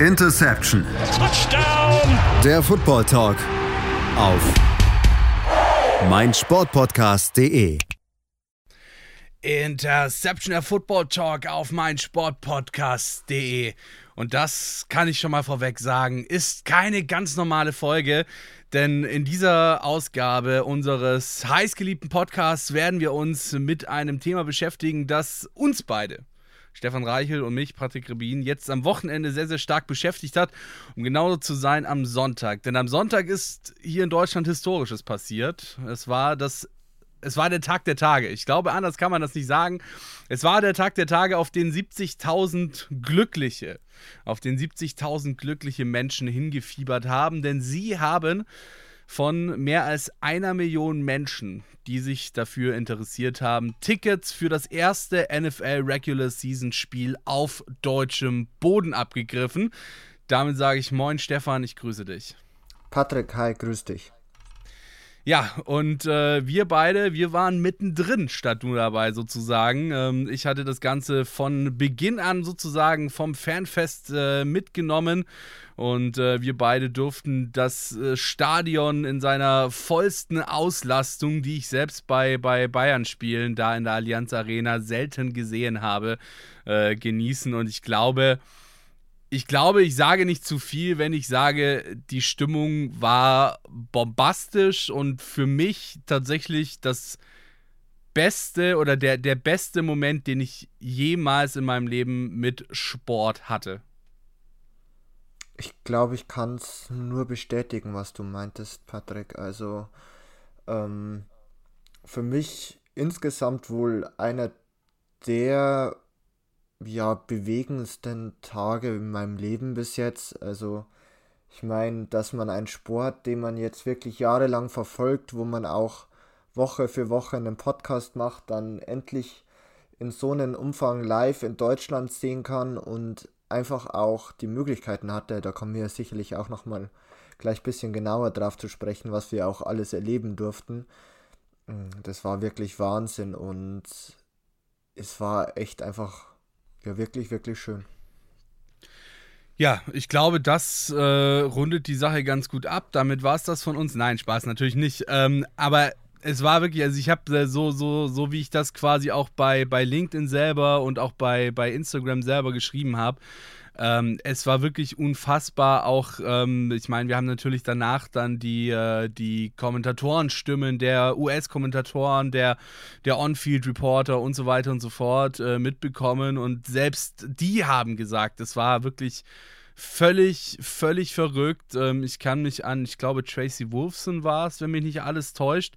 Interception. Touchdown. Der Football Talk auf meinsportpodcast.de. Interception der Football Talk auf meinsportpodcast.de. Und das kann ich schon mal vorweg sagen, ist keine ganz normale Folge, denn in dieser Ausgabe unseres heißgeliebten Podcasts werden wir uns mit einem Thema beschäftigen, das uns beide Stefan Reichel und mich, Patrick Rebin, jetzt am Wochenende sehr, sehr stark beschäftigt hat, um genauso zu sein am Sonntag. Denn am Sonntag ist hier in Deutschland Historisches passiert. Es war das es war der Tag der Tage. Ich glaube, anders kann man das nicht sagen. Es war der Tag der Tage, auf den 70.000 Glückliche, auf den 70.000 glückliche Menschen hingefiebert haben, denn sie haben von mehr als einer Million Menschen, die sich dafür interessiert haben, Tickets für das erste NFL Regular Season Spiel auf deutschem Boden abgegriffen. Damit sage ich Moin Stefan, ich grüße dich. Patrick, hi, grüß dich. Ja, und äh, wir beide, wir waren mittendrin statt du dabei sozusagen. Ähm, ich hatte das Ganze von Beginn an sozusagen vom Fanfest äh, mitgenommen und äh, wir beide durften das äh, Stadion in seiner vollsten Auslastung, die ich selbst bei, bei Bayern-Spielen da in der Allianz Arena selten gesehen habe, äh, genießen. Und ich glaube, ich glaube, ich sage nicht zu viel, wenn ich sage, die Stimmung war bombastisch und für mich tatsächlich das beste oder der, der beste Moment, den ich jemals in meinem Leben mit Sport hatte. Ich glaube, ich kann es nur bestätigen, was du meintest, Patrick. Also ähm, für mich insgesamt wohl einer der ja, bewegendsten Tage in meinem Leben bis jetzt. Also ich meine, dass man einen Sport, den man jetzt wirklich jahrelang verfolgt, wo man auch Woche für Woche einen Podcast macht, dann endlich in so einem Umfang live in Deutschland sehen kann und einfach auch die Möglichkeiten hatte. Da kommen wir sicherlich auch nochmal gleich ein bisschen genauer drauf zu sprechen, was wir auch alles erleben durften. Das war wirklich Wahnsinn und es war echt einfach ja, wirklich, wirklich schön. Ja, ich glaube, das äh, rundet die Sache ganz gut ab. Damit war es das von uns. Nein, Spaß natürlich nicht. Ähm, aber es war wirklich, also ich habe äh, so, so, so wie ich das quasi auch bei, bei LinkedIn selber und auch bei, bei Instagram selber geschrieben habe, ähm, es war wirklich unfassbar. Auch, ähm, ich meine, wir haben natürlich danach dann die, äh, die Kommentatorenstimmen der US-Kommentatoren, der, der On-Field-Reporter und so weiter und so fort äh, mitbekommen. Und selbst die haben gesagt, es war wirklich völlig, völlig verrückt. Ähm, ich kann mich an, ich glaube, Tracy Wolfson war es, wenn mich nicht alles täuscht,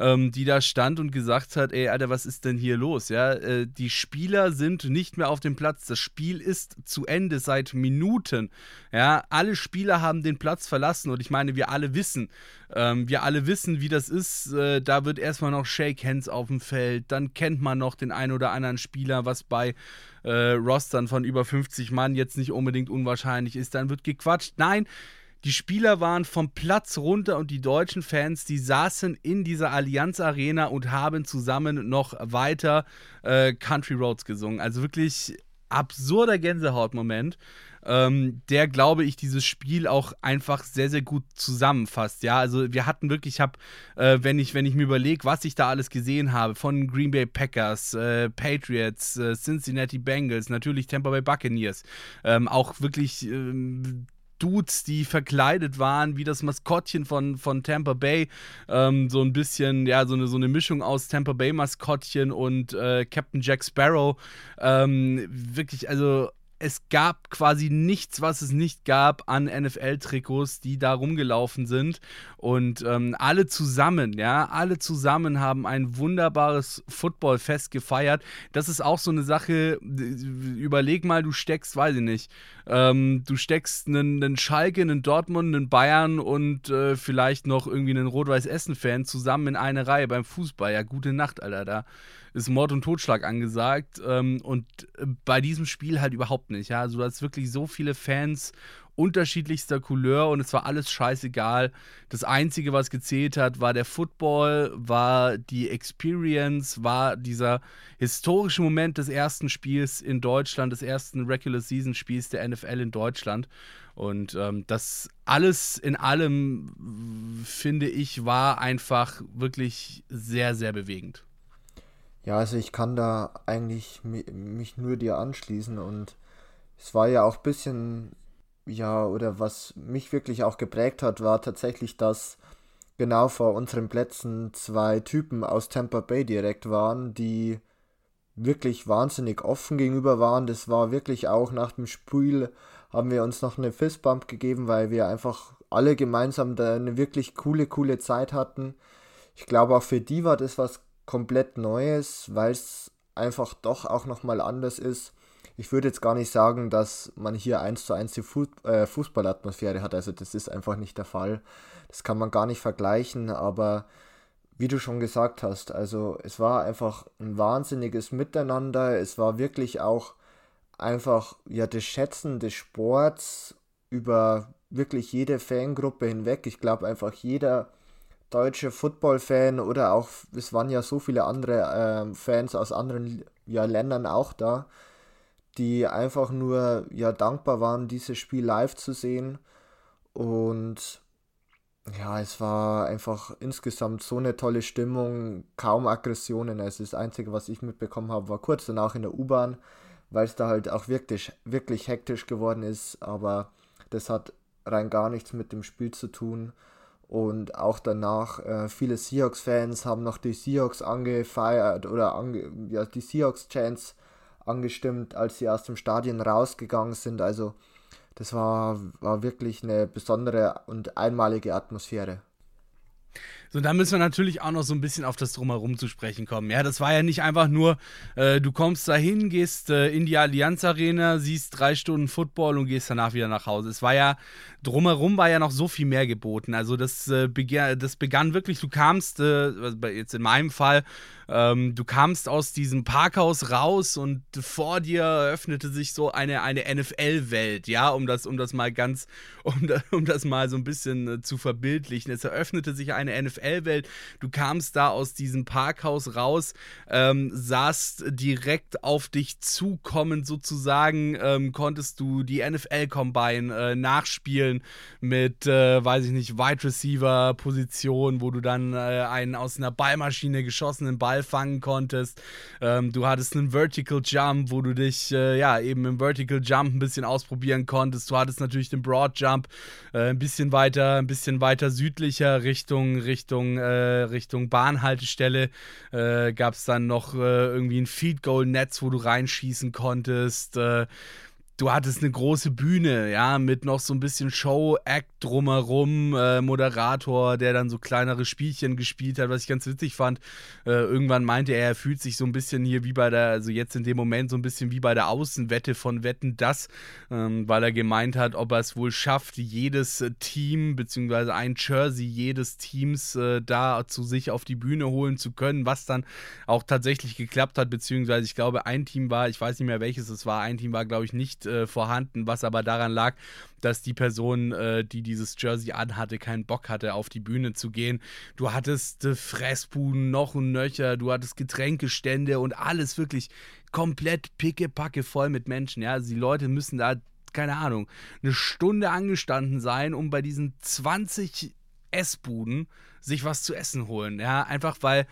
ähm, die da stand und gesagt hat: Ey, Alter, was ist denn hier los? Ja, äh, die Spieler sind nicht mehr auf dem Platz. Das Spiel ist zu Ende seit Minuten. Ja, alle Spieler haben den Platz verlassen und ich meine, wir alle wissen, ähm, wir alle wissen, wie das ist. Äh, da wird erstmal noch Shake Hands auf dem Feld, dann kennt man noch den einen oder anderen Spieler, was bei äh, Rostern von über 50 Mann jetzt nicht unbedingt unwahrscheinlich ist. Dann wird gequatscht. Nein, die Spieler waren vom Platz runter und die deutschen Fans, die saßen in dieser Allianz Arena und haben zusammen noch weiter äh, Country Roads gesungen. Also wirklich absurder Gänsehautmoment ähm, der, glaube ich, dieses Spiel auch einfach sehr, sehr gut zusammenfasst. Ja, also wir hatten wirklich, ich habe, äh, wenn, ich, wenn ich mir überlege, was ich da alles gesehen habe, von Green Bay Packers, äh, Patriots, äh, Cincinnati Bengals, natürlich Tampa Bay Buccaneers, ähm, auch wirklich ähm, Dudes, die verkleidet waren, wie das Maskottchen von, von Tampa Bay. Ähm, so ein bisschen, ja, so eine, so eine Mischung aus Tampa Bay Maskottchen und äh, Captain Jack Sparrow. Ähm, wirklich, also es gab quasi nichts, was es nicht gab an NFL-Trikots, die da rumgelaufen sind. Und ähm, alle zusammen, ja, alle zusammen haben ein wunderbares Footballfest gefeiert. Das ist auch so eine Sache, überleg mal, du steckst, weiß ich nicht, ähm, du steckst einen, einen Schalke, einen Dortmund, einen Bayern und äh, vielleicht noch irgendwie einen Rot-Weiß-Essen-Fan zusammen in eine Reihe beim Fußball. Ja, gute Nacht, Alter, da ist Mord und Totschlag angesagt. Ähm, und bei diesem Spiel halt überhaupt nicht. Ja? Also du hast wirklich so viele Fans unterschiedlichster Couleur und es war alles scheißegal. Das Einzige, was gezählt hat, war der Football, war die Experience, war dieser historische Moment des ersten Spiels in Deutschland, des ersten Regular Season Spiels der NFL in Deutschland. Und ähm, das alles in allem, finde ich, war einfach wirklich sehr, sehr bewegend. Ja, also ich kann da eigentlich mich nur dir anschließen und es war ja auch ein bisschen ja, oder was mich wirklich auch geprägt hat, war tatsächlich, dass genau vor unseren Plätzen zwei Typen aus Tampa Bay direkt waren, die wirklich wahnsinnig offen gegenüber waren. Das war wirklich auch nach dem Spiel haben wir uns noch eine Fistbump gegeben, weil wir einfach alle gemeinsam da eine wirklich coole, coole Zeit hatten. Ich glaube auch für die war das was komplett Neues, weil es einfach doch auch nochmal anders ist ich würde jetzt gar nicht sagen, dass man hier eins zu eins die äh, Fußballatmosphäre hat. Also das ist einfach nicht der Fall. Das kann man gar nicht vergleichen, aber wie du schon gesagt hast, also es war einfach ein wahnsinniges Miteinander. Es war wirklich auch einfach ja das Schätzen des Sports über wirklich jede Fangruppe hinweg. Ich glaube einfach jeder deutsche Football-Fan oder auch es waren ja so viele andere äh, Fans aus anderen ja, Ländern auch da die einfach nur ja dankbar waren, dieses Spiel live zu sehen. Und ja, es war einfach insgesamt so eine tolle Stimmung, kaum Aggressionen. Also das Einzige, was ich mitbekommen habe, war kurz danach in der U-Bahn, weil es da halt auch wirklich, wirklich hektisch geworden ist. Aber das hat rein gar nichts mit dem Spiel zu tun. Und auch danach, äh, viele Seahawks-Fans haben noch die Seahawks angefeiert oder ange ja, die Seahawks-Chants angestimmt, als sie aus dem Stadion rausgegangen sind. Also das war, war wirklich eine besondere und einmalige Atmosphäre. So, da müssen wir natürlich auch noch so ein bisschen auf das Drumherum zu sprechen kommen. Ja, das war ja nicht einfach nur, äh, du kommst dahin, gehst äh, in die Allianz Arena, siehst drei Stunden Football und gehst danach wieder nach Hause. Es war ja, drumherum war ja noch so viel mehr geboten. Also das, äh, das begann wirklich, du kamst, äh, jetzt in meinem Fall, ähm, du kamst aus diesem Parkhaus raus und vor dir öffnete sich so eine, eine NFL-Welt, ja, um das, um das mal ganz, um, da, um das mal so ein bisschen äh, zu verbildlichen. Es eröffnete sich eine NFL-Welt. Du kamst da aus diesem Parkhaus raus, ähm, saßt direkt auf dich zukommen sozusagen, ähm, konntest du die NFL-Combine äh, nachspielen mit, äh, weiß ich nicht, Wide Receiver-Position, wo du dann äh, einen aus einer Ballmaschine geschossenen Ball fangen konntest. Ähm, du hattest einen Vertical Jump, wo du dich äh, ja eben im Vertical Jump ein bisschen ausprobieren konntest. Du hattest natürlich den Broad Jump äh, ein bisschen weiter, ein bisschen weiter südlicher Richtung Richtung äh, Richtung Bahnhaltestelle. Äh, Gab es dann noch äh, irgendwie ein Feed Goal Netz, wo du reinschießen konntest. Äh, du hattest eine große Bühne, ja, mit noch so ein bisschen Show-Act drumherum, äh, Moderator, der dann so kleinere Spielchen gespielt hat, was ich ganz witzig fand. Äh, irgendwann meinte er, er fühlt sich so ein bisschen hier wie bei der, also jetzt in dem Moment so ein bisschen wie bei der Außenwette von Wetten das, ähm, weil er gemeint hat, ob er es wohl schafft, jedes äh, Team, beziehungsweise ein Jersey jedes Teams äh, da zu sich auf die Bühne holen zu können, was dann auch tatsächlich geklappt hat, beziehungsweise ich glaube, ein Team war, ich weiß nicht mehr welches es war, ein Team war, glaube ich, nicht äh, vorhanden, was aber daran lag, dass die Person, äh, die dieses Jersey anhatte, keinen Bock hatte, auf die Bühne zu gehen. Du hattest äh, Fressbuden noch und nöcher, du hattest Getränkestände und alles wirklich komplett pickepacke voll mit Menschen. Ja, also die Leute müssen da, keine Ahnung, eine Stunde angestanden sein, um bei diesen 20 Essbuden sich was zu essen holen. Ja, einfach weil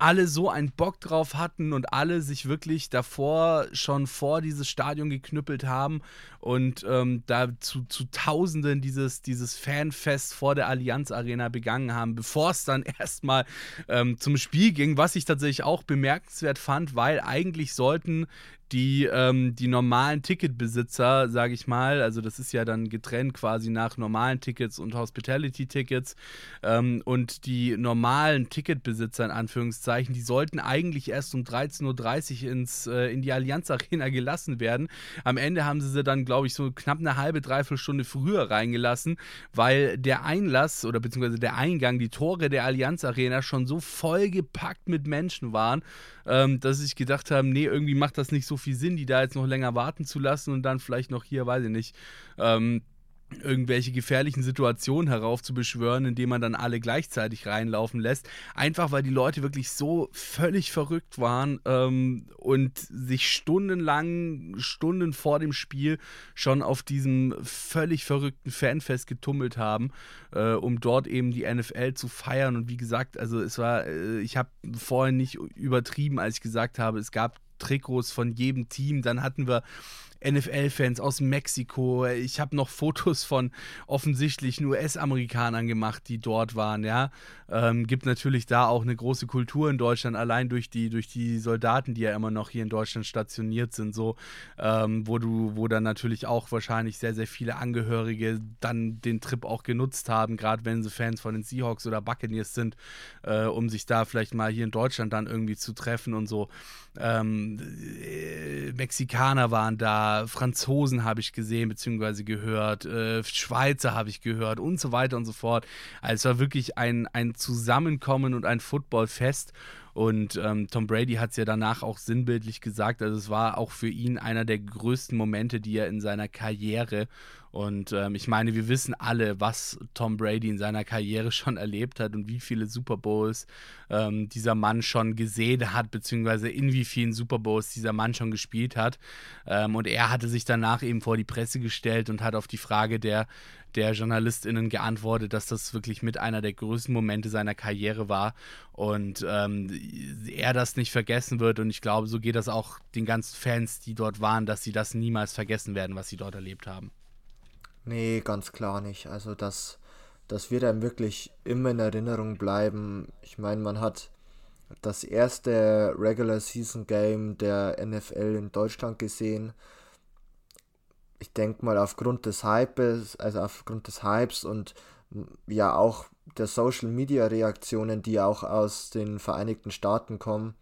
alle so einen Bock drauf hatten und alle sich wirklich davor schon vor dieses Stadion geknüppelt haben und ähm, da zu, zu Tausenden dieses, dieses Fanfest vor der Allianz Arena begangen haben, bevor es dann erstmal ähm, zum Spiel ging, was ich tatsächlich auch bemerkenswert fand, weil eigentlich sollten die, ähm, die normalen Ticketbesitzer, sage ich mal, also das ist ja dann getrennt quasi nach normalen Tickets und Hospitality-Tickets ähm, und die normalen Ticketbesitzer in Anführungszeichen, die sollten eigentlich erst um 13.30 Uhr ins, äh, in die Allianz Arena gelassen werden. Am Ende haben sie sie dann, glaube ich, so knapp eine halbe, dreiviertel Stunde früher reingelassen, weil der Einlass oder beziehungsweise der Eingang, die Tore der Allianz Arena schon so vollgepackt mit Menschen waren, ähm, dass ich gedacht habe, nee, irgendwie macht das nicht so viel Sinn, die da jetzt noch länger warten zu lassen und dann vielleicht noch hier, weiß ich nicht, ähm, irgendwelche gefährlichen Situationen heraufzubeschwören, indem man dann alle gleichzeitig reinlaufen lässt. Einfach weil die Leute wirklich so völlig verrückt waren ähm, und sich stundenlang, Stunden vor dem Spiel schon auf diesem völlig verrückten Fanfest getummelt haben, äh, um dort eben die NFL zu feiern. Und wie gesagt, also es war, äh, ich habe vorhin nicht übertrieben, als ich gesagt habe, es gab Trikots von jedem Team. Dann hatten wir NFL-Fans aus Mexiko. Ich habe noch Fotos von offensichtlichen US-Amerikanern gemacht, die dort waren. Ja, ähm, gibt natürlich da auch eine große Kultur in Deutschland, allein durch die durch die Soldaten, die ja immer noch hier in Deutschland stationiert sind, so ähm, wo du wo dann natürlich auch wahrscheinlich sehr sehr viele Angehörige dann den Trip auch genutzt haben, gerade wenn sie Fans von den Seahawks oder Buccaneers sind, äh, um sich da vielleicht mal hier in Deutschland dann irgendwie zu treffen und so. Ähm, äh, Mexikaner waren da, Franzosen habe ich gesehen bzw. gehört, äh, Schweizer habe ich gehört und so weiter und so fort. Also es war wirklich ein, ein Zusammenkommen und ein Footballfest. Und ähm, Tom Brady hat es ja danach auch sinnbildlich gesagt. Also es war auch für ihn einer der größten Momente, die er in seiner Karriere und ähm, ich meine, wir wissen alle, was Tom Brady in seiner Karriere schon erlebt hat und wie viele Super Bowls ähm, dieser Mann schon gesehen hat, beziehungsweise in wie vielen Super Bowls dieser Mann schon gespielt hat. Ähm, und er hatte sich danach eben vor die Presse gestellt und hat auf die Frage der, der JournalistInnen geantwortet, dass das wirklich mit einer der größten Momente seiner Karriere war und ähm, er das nicht vergessen wird. Und ich glaube, so geht das auch den ganzen Fans, die dort waren, dass sie das niemals vergessen werden, was sie dort erlebt haben. Nee, ganz klar nicht. Also das, das wird einem wirklich immer in Erinnerung bleiben. Ich meine, man hat das erste Regular Season Game der NFL in Deutschland gesehen. Ich denke mal aufgrund des Hypes, also aufgrund des Hypes und ja auch der Social Media Reaktionen, die auch aus den Vereinigten Staaten kommen,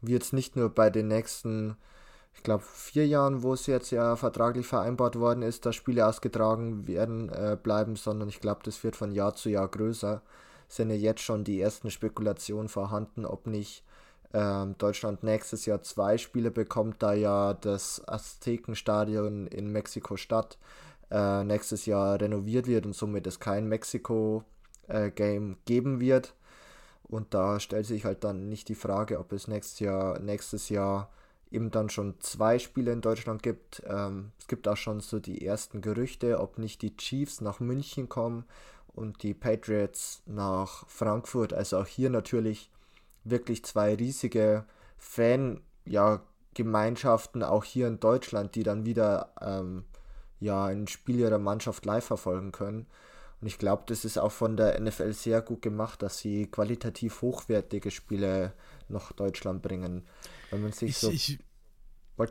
wird es nicht nur bei den nächsten ich glaube, vier Jahren, wo es jetzt ja vertraglich vereinbart worden ist, dass Spiele ausgetragen werden äh, bleiben, sondern ich glaube, das wird von Jahr zu Jahr größer. Sind ja jetzt schon die ersten Spekulationen vorhanden, ob nicht äh, Deutschland nächstes Jahr zwei Spiele bekommt, da ja das Aztekenstadion in Mexiko-Stadt äh, nächstes Jahr renoviert wird und somit es kein Mexiko-Game äh, geben wird. Und da stellt sich halt dann nicht die Frage, ob es nächstes Jahr, nächstes Jahr eben dann schon zwei Spiele in Deutschland gibt. Ähm, es gibt auch schon so die ersten Gerüchte, ob nicht die Chiefs nach München kommen und die Patriots nach Frankfurt. Also auch hier natürlich wirklich zwei riesige Fan-Gemeinschaften, ja, auch hier in Deutschland, die dann wieder ähm, ja, ein Spiel ihrer Mannschaft live verfolgen können. Und ich glaube, das ist auch von der NFL sehr gut gemacht, dass sie qualitativ hochwertige Spiele nach Deutschland bringen. Wenn man sich ich, so. Ich,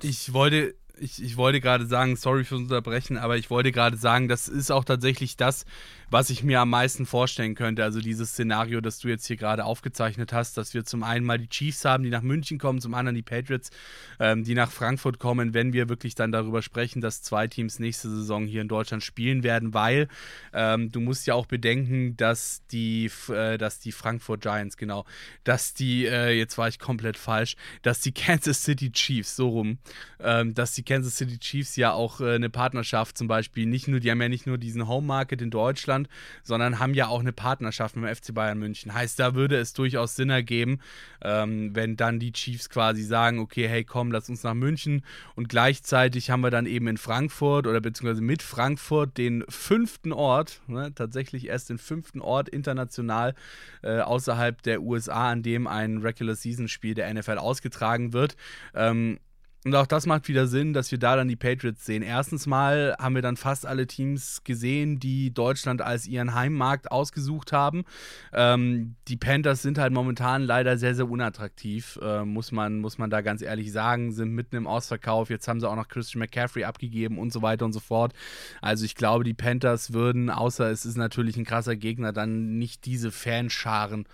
ich wollte, ich, ich wollte gerade sagen, sorry fürs Unterbrechen, aber ich wollte gerade sagen, das ist auch tatsächlich das, was ich mir am meisten vorstellen könnte. Also dieses Szenario, das du jetzt hier gerade aufgezeichnet hast, dass wir zum einen mal die Chiefs haben, die nach München kommen, zum anderen die Patriots, ähm, die nach Frankfurt kommen, wenn wir wirklich dann darüber sprechen, dass zwei Teams nächste Saison hier in Deutschland spielen werden, weil ähm, du musst ja auch bedenken, dass die, äh, dass die Frankfurt Giants, genau, dass die, äh, jetzt war ich komplett falsch, dass die Kansas City Chiefs, so rum, ähm, dass die Kansas City Chiefs ja auch äh, eine Partnerschaft zum Beispiel, nicht nur, die haben ja nicht nur diesen Home Market in Deutschland, Deutschland, sondern haben ja auch eine Partnerschaft mit dem FC Bayern München. Heißt, da würde es durchaus Sinn ergeben, ähm, wenn dann die Chiefs quasi sagen, okay, hey, komm, lass uns nach München und gleichzeitig haben wir dann eben in Frankfurt oder beziehungsweise mit Frankfurt den fünften Ort, ne, tatsächlich erst den fünften Ort international äh, außerhalb der USA, an dem ein Regular Season Spiel der NFL ausgetragen wird. Ähm, Und auch das macht wieder Sinn, dass wir da dann die Patriots sehen. Erstens mal haben wir dann fast alle Teams gesehen, die Deutschland als ihren Heimmarkt ausgesucht haben. Ähm, die Panthers sind halt momentan leider sehr, sehr unattraktiv, äh, muss, man, muss man da ganz ehrlich sagen. Sind mitten im Ausverkauf. Jetzt haben sie auch noch Christian McCaffrey abgegeben und so weiter und so fort. Also ich glaube, die Panthers würden, außer es ist natürlich ein krasser Gegner, dann nicht diese Fanscharen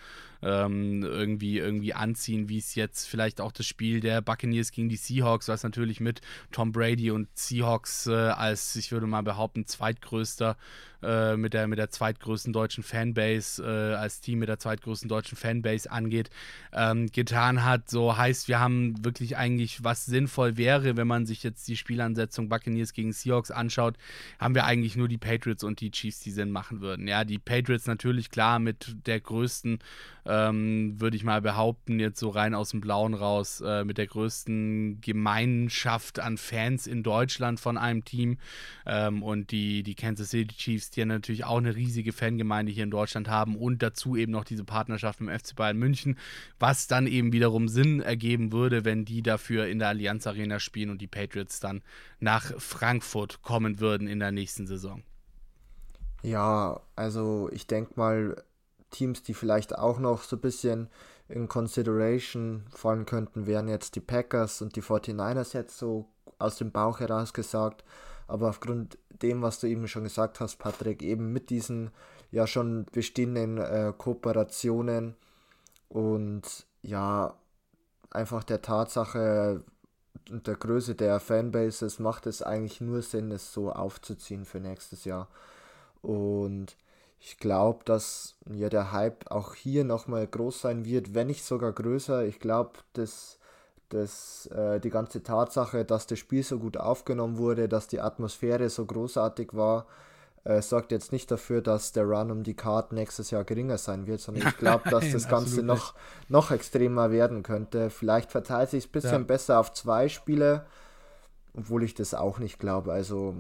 ähm, irgendwie, irgendwie anziehen, wie es jetzt vielleicht auch das Spiel der Buccaneers gegen die Seahawks, was natürlich mit Tom Brady und Seahawks äh, als, ich würde mal behaupten, zweitgrößter äh, mit, der, mit der zweitgrößten deutschen Fanbase, äh, als Team mit der zweitgrößten deutschen Fanbase angeht, ähm, getan hat. So heißt, wir haben wirklich eigentlich, was sinnvoll wäre, wenn man sich jetzt die Spielansetzung Buccaneers gegen Seahawks anschaut, haben wir eigentlich nur die Patriots und die Chiefs, die Sinn machen würden. Ja, die Patriots natürlich klar mit der größten, ähm, würde ich mal behaupten, jetzt so rein aus dem Blauen raus, äh, mit der größten Gemeinschaft an Fans in Deutschland von einem Team. Ähm, und die, die Kansas City Chiefs die ja natürlich auch eine riesige Fangemeinde hier in Deutschland haben und dazu eben noch diese Partnerschaft mit dem FC Bayern München, was dann eben wiederum Sinn ergeben würde, wenn die dafür in der Allianz Arena spielen und die Patriots dann nach Frankfurt kommen würden in der nächsten Saison. Ja, also ich denke mal, Teams, die vielleicht auch noch so ein bisschen in Consideration fallen könnten, wären jetzt die Packers und die 49ers jetzt so aus dem Bauch heraus gesagt. Aber aufgrund dem, was du eben schon gesagt hast, Patrick, eben mit diesen ja schon bestehenden äh, Kooperationen und ja, einfach der Tatsache und der Größe der Fanbases macht es eigentlich nur Sinn, es so aufzuziehen für nächstes Jahr. Und ich glaube, dass ja der Hype auch hier nochmal groß sein wird, wenn nicht sogar größer. Ich glaube, dass das, äh, die ganze Tatsache, dass das Spiel so gut aufgenommen wurde, dass die Atmosphäre so großartig war, äh, sorgt jetzt nicht dafür, dass der Run um die Karten nächstes Jahr geringer sein wird, sondern ich glaube, dass das Ganze noch, noch extremer werden könnte. Vielleicht verteilt sich es ein bisschen ja. besser auf zwei Spiele, obwohl ich das auch nicht glaube. Also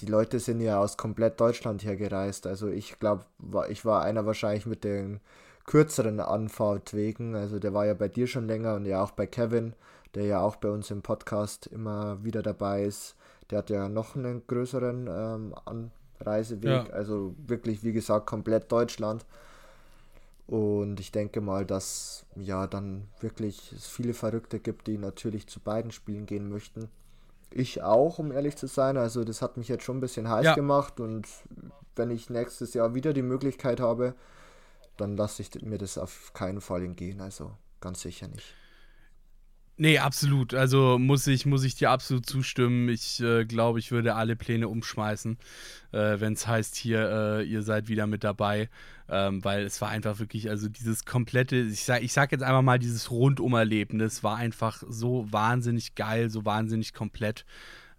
die Leute sind ja aus komplett Deutschland hergereist. Also ich glaube, ich war einer wahrscheinlich mit den kürzeren Anfahrt wegen. Also der war ja bei dir schon länger und ja auch bei Kevin, der ja auch bei uns im Podcast immer wieder dabei ist. Der hat ja noch einen größeren ähm, Anreiseweg. Ja. Also wirklich, wie gesagt, komplett Deutschland. Und ich denke mal, dass ja dann wirklich es viele Verrückte gibt, die natürlich zu beiden Spielen gehen möchten. Ich auch, um ehrlich zu sein. Also das hat mich jetzt schon ein bisschen heiß ja. gemacht und wenn ich nächstes Jahr wieder die Möglichkeit habe, dann lasse ich mir das auf keinen Fall entgehen. Also ganz sicher nicht. Nee, absolut. Also muss ich, muss ich dir absolut zustimmen. Ich äh, glaube, ich würde alle Pläne umschmeißen, äh, wenn es heißt, hier, äh, ihr seid wieder mit dabei. Ähm, weil es war einfach wirklich, also dieses komplette, ich sag, ich sag jetzt einfach mal, dieses Rundumerlebnis war einfach so wahnsinnig geil, so wahnsinnig komplett.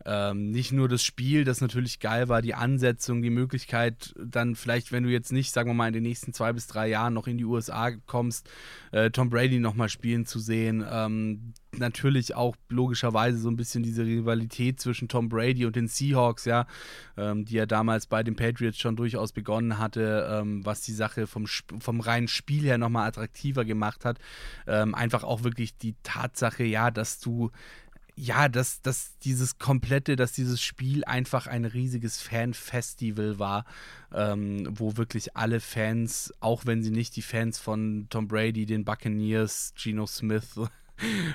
Ähm, nicht nur das Spiel, das natürlich geil war, die Ansetzung, die Möglichkeit, dann vielleicht, wenn du jetzt nicht, sagen wir mal, in den nächsten zwei bis drei Jahren noch in die USA kommst, äh, Tom Brady nochmal spielen zu sehen. Ähm, natürlich auch logischerweise so ein bisschen diese Rivalität zwischen Tom Brady und den Seahawks, ja, ähm, die ja damals bei den Patriots schon durchaus begonnen hatte, ähm, was die Sache vom, vom reinen Spiel her nochmal attraktiver gemacht hat. Ähm, einfach auch wirklich die Tatsache, ja, dass du ja, dass, dass dieses komplette, dass dieses Spiel einfach ein riesiges Fan-Festival war, ähm, wo wirklich alle Fans, auch wenn sie nicht die Fans von Tom Brady, den Buccaneers, Geno Smith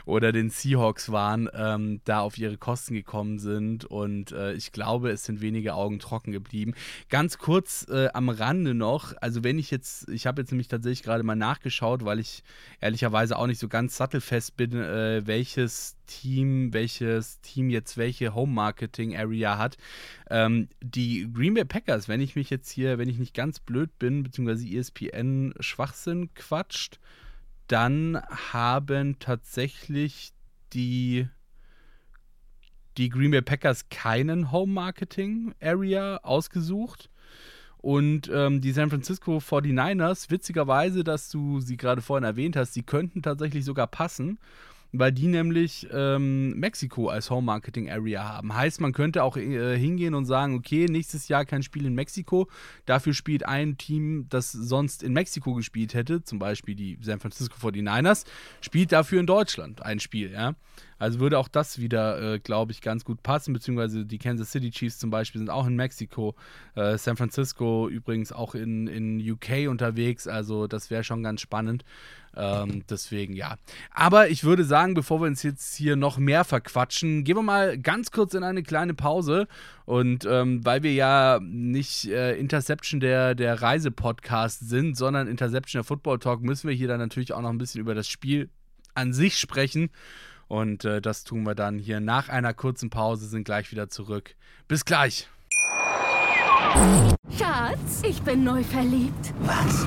oder den Seahawks waren, ähm, da auf ihre Kosten gekommen sind. Und äh, ich glaube, es sind wenige Augen trocken geblieben. Ganz kurz äh, am Rande noch, also wenn ich jetzt, ich habe jetzt nämlich tatsächlich gerade mal nachgeschaut, weil ich ehrlicherweise auch nicht so ganz sattelfest bin, äh, welches Team, welches Team jetzt welche Home Marketing Area hat. Ähm, die Green Bay Packers, wenn ich mich jetzt hier, wenn ich nicht ganz blöd bin, beziehungsweise ESPN Schwachsinn quatscht, dann haben tatsächlich die, die Green Bay Packers keinen Home Marketing Area ausgesucht. Und ähm, die San Francisco 49ers, witzigerweise, dass du sie gerade vorhin erwähnt hast, sie könnten tatsächlich sogar passen weil die nämlich ähm, Mexiko als Home Marketing Area haben. Heißt, man könnte auch äh, hingehen und sagen, okay, nächstes Jahr kein Spiel in Mexiko, dafür spielt ein Team, das sonst in Mexiko gespielt hätte, zum Beispiel die San Francisco 49ers, spielt dafür in Deutschland ein Spiel, ja. Also würde auch das wieder, äh, glaube ich, ganz gut passen, beziehungsweise die Kansas City Chiefs zum Beispiel sind auch in Mexiko, äh, San Francisco übrigens auch in, in UK unterwegs, also das wäre schon ganz spannend. Ähm, deswegen ja. Aber ich würde sagen, bevor wir uns jetzt hier noch mehr verquatschen, gehen wir mal ganz kurz in eine kleine Pause. Und ähm, weil wir ja nicht äh, Interception der, der Reise-Podcast sind, sondern Interception der Football Talk, müssen wir hier dann natürlich auch noch ein bisschen über das Spiel an sich sprechen. Und äh, das tun wir dann hier nach einer kurzen Pause, sind gleich wieder zurück. Bis gleich. Schatz, ich bin neu verliebt. Was?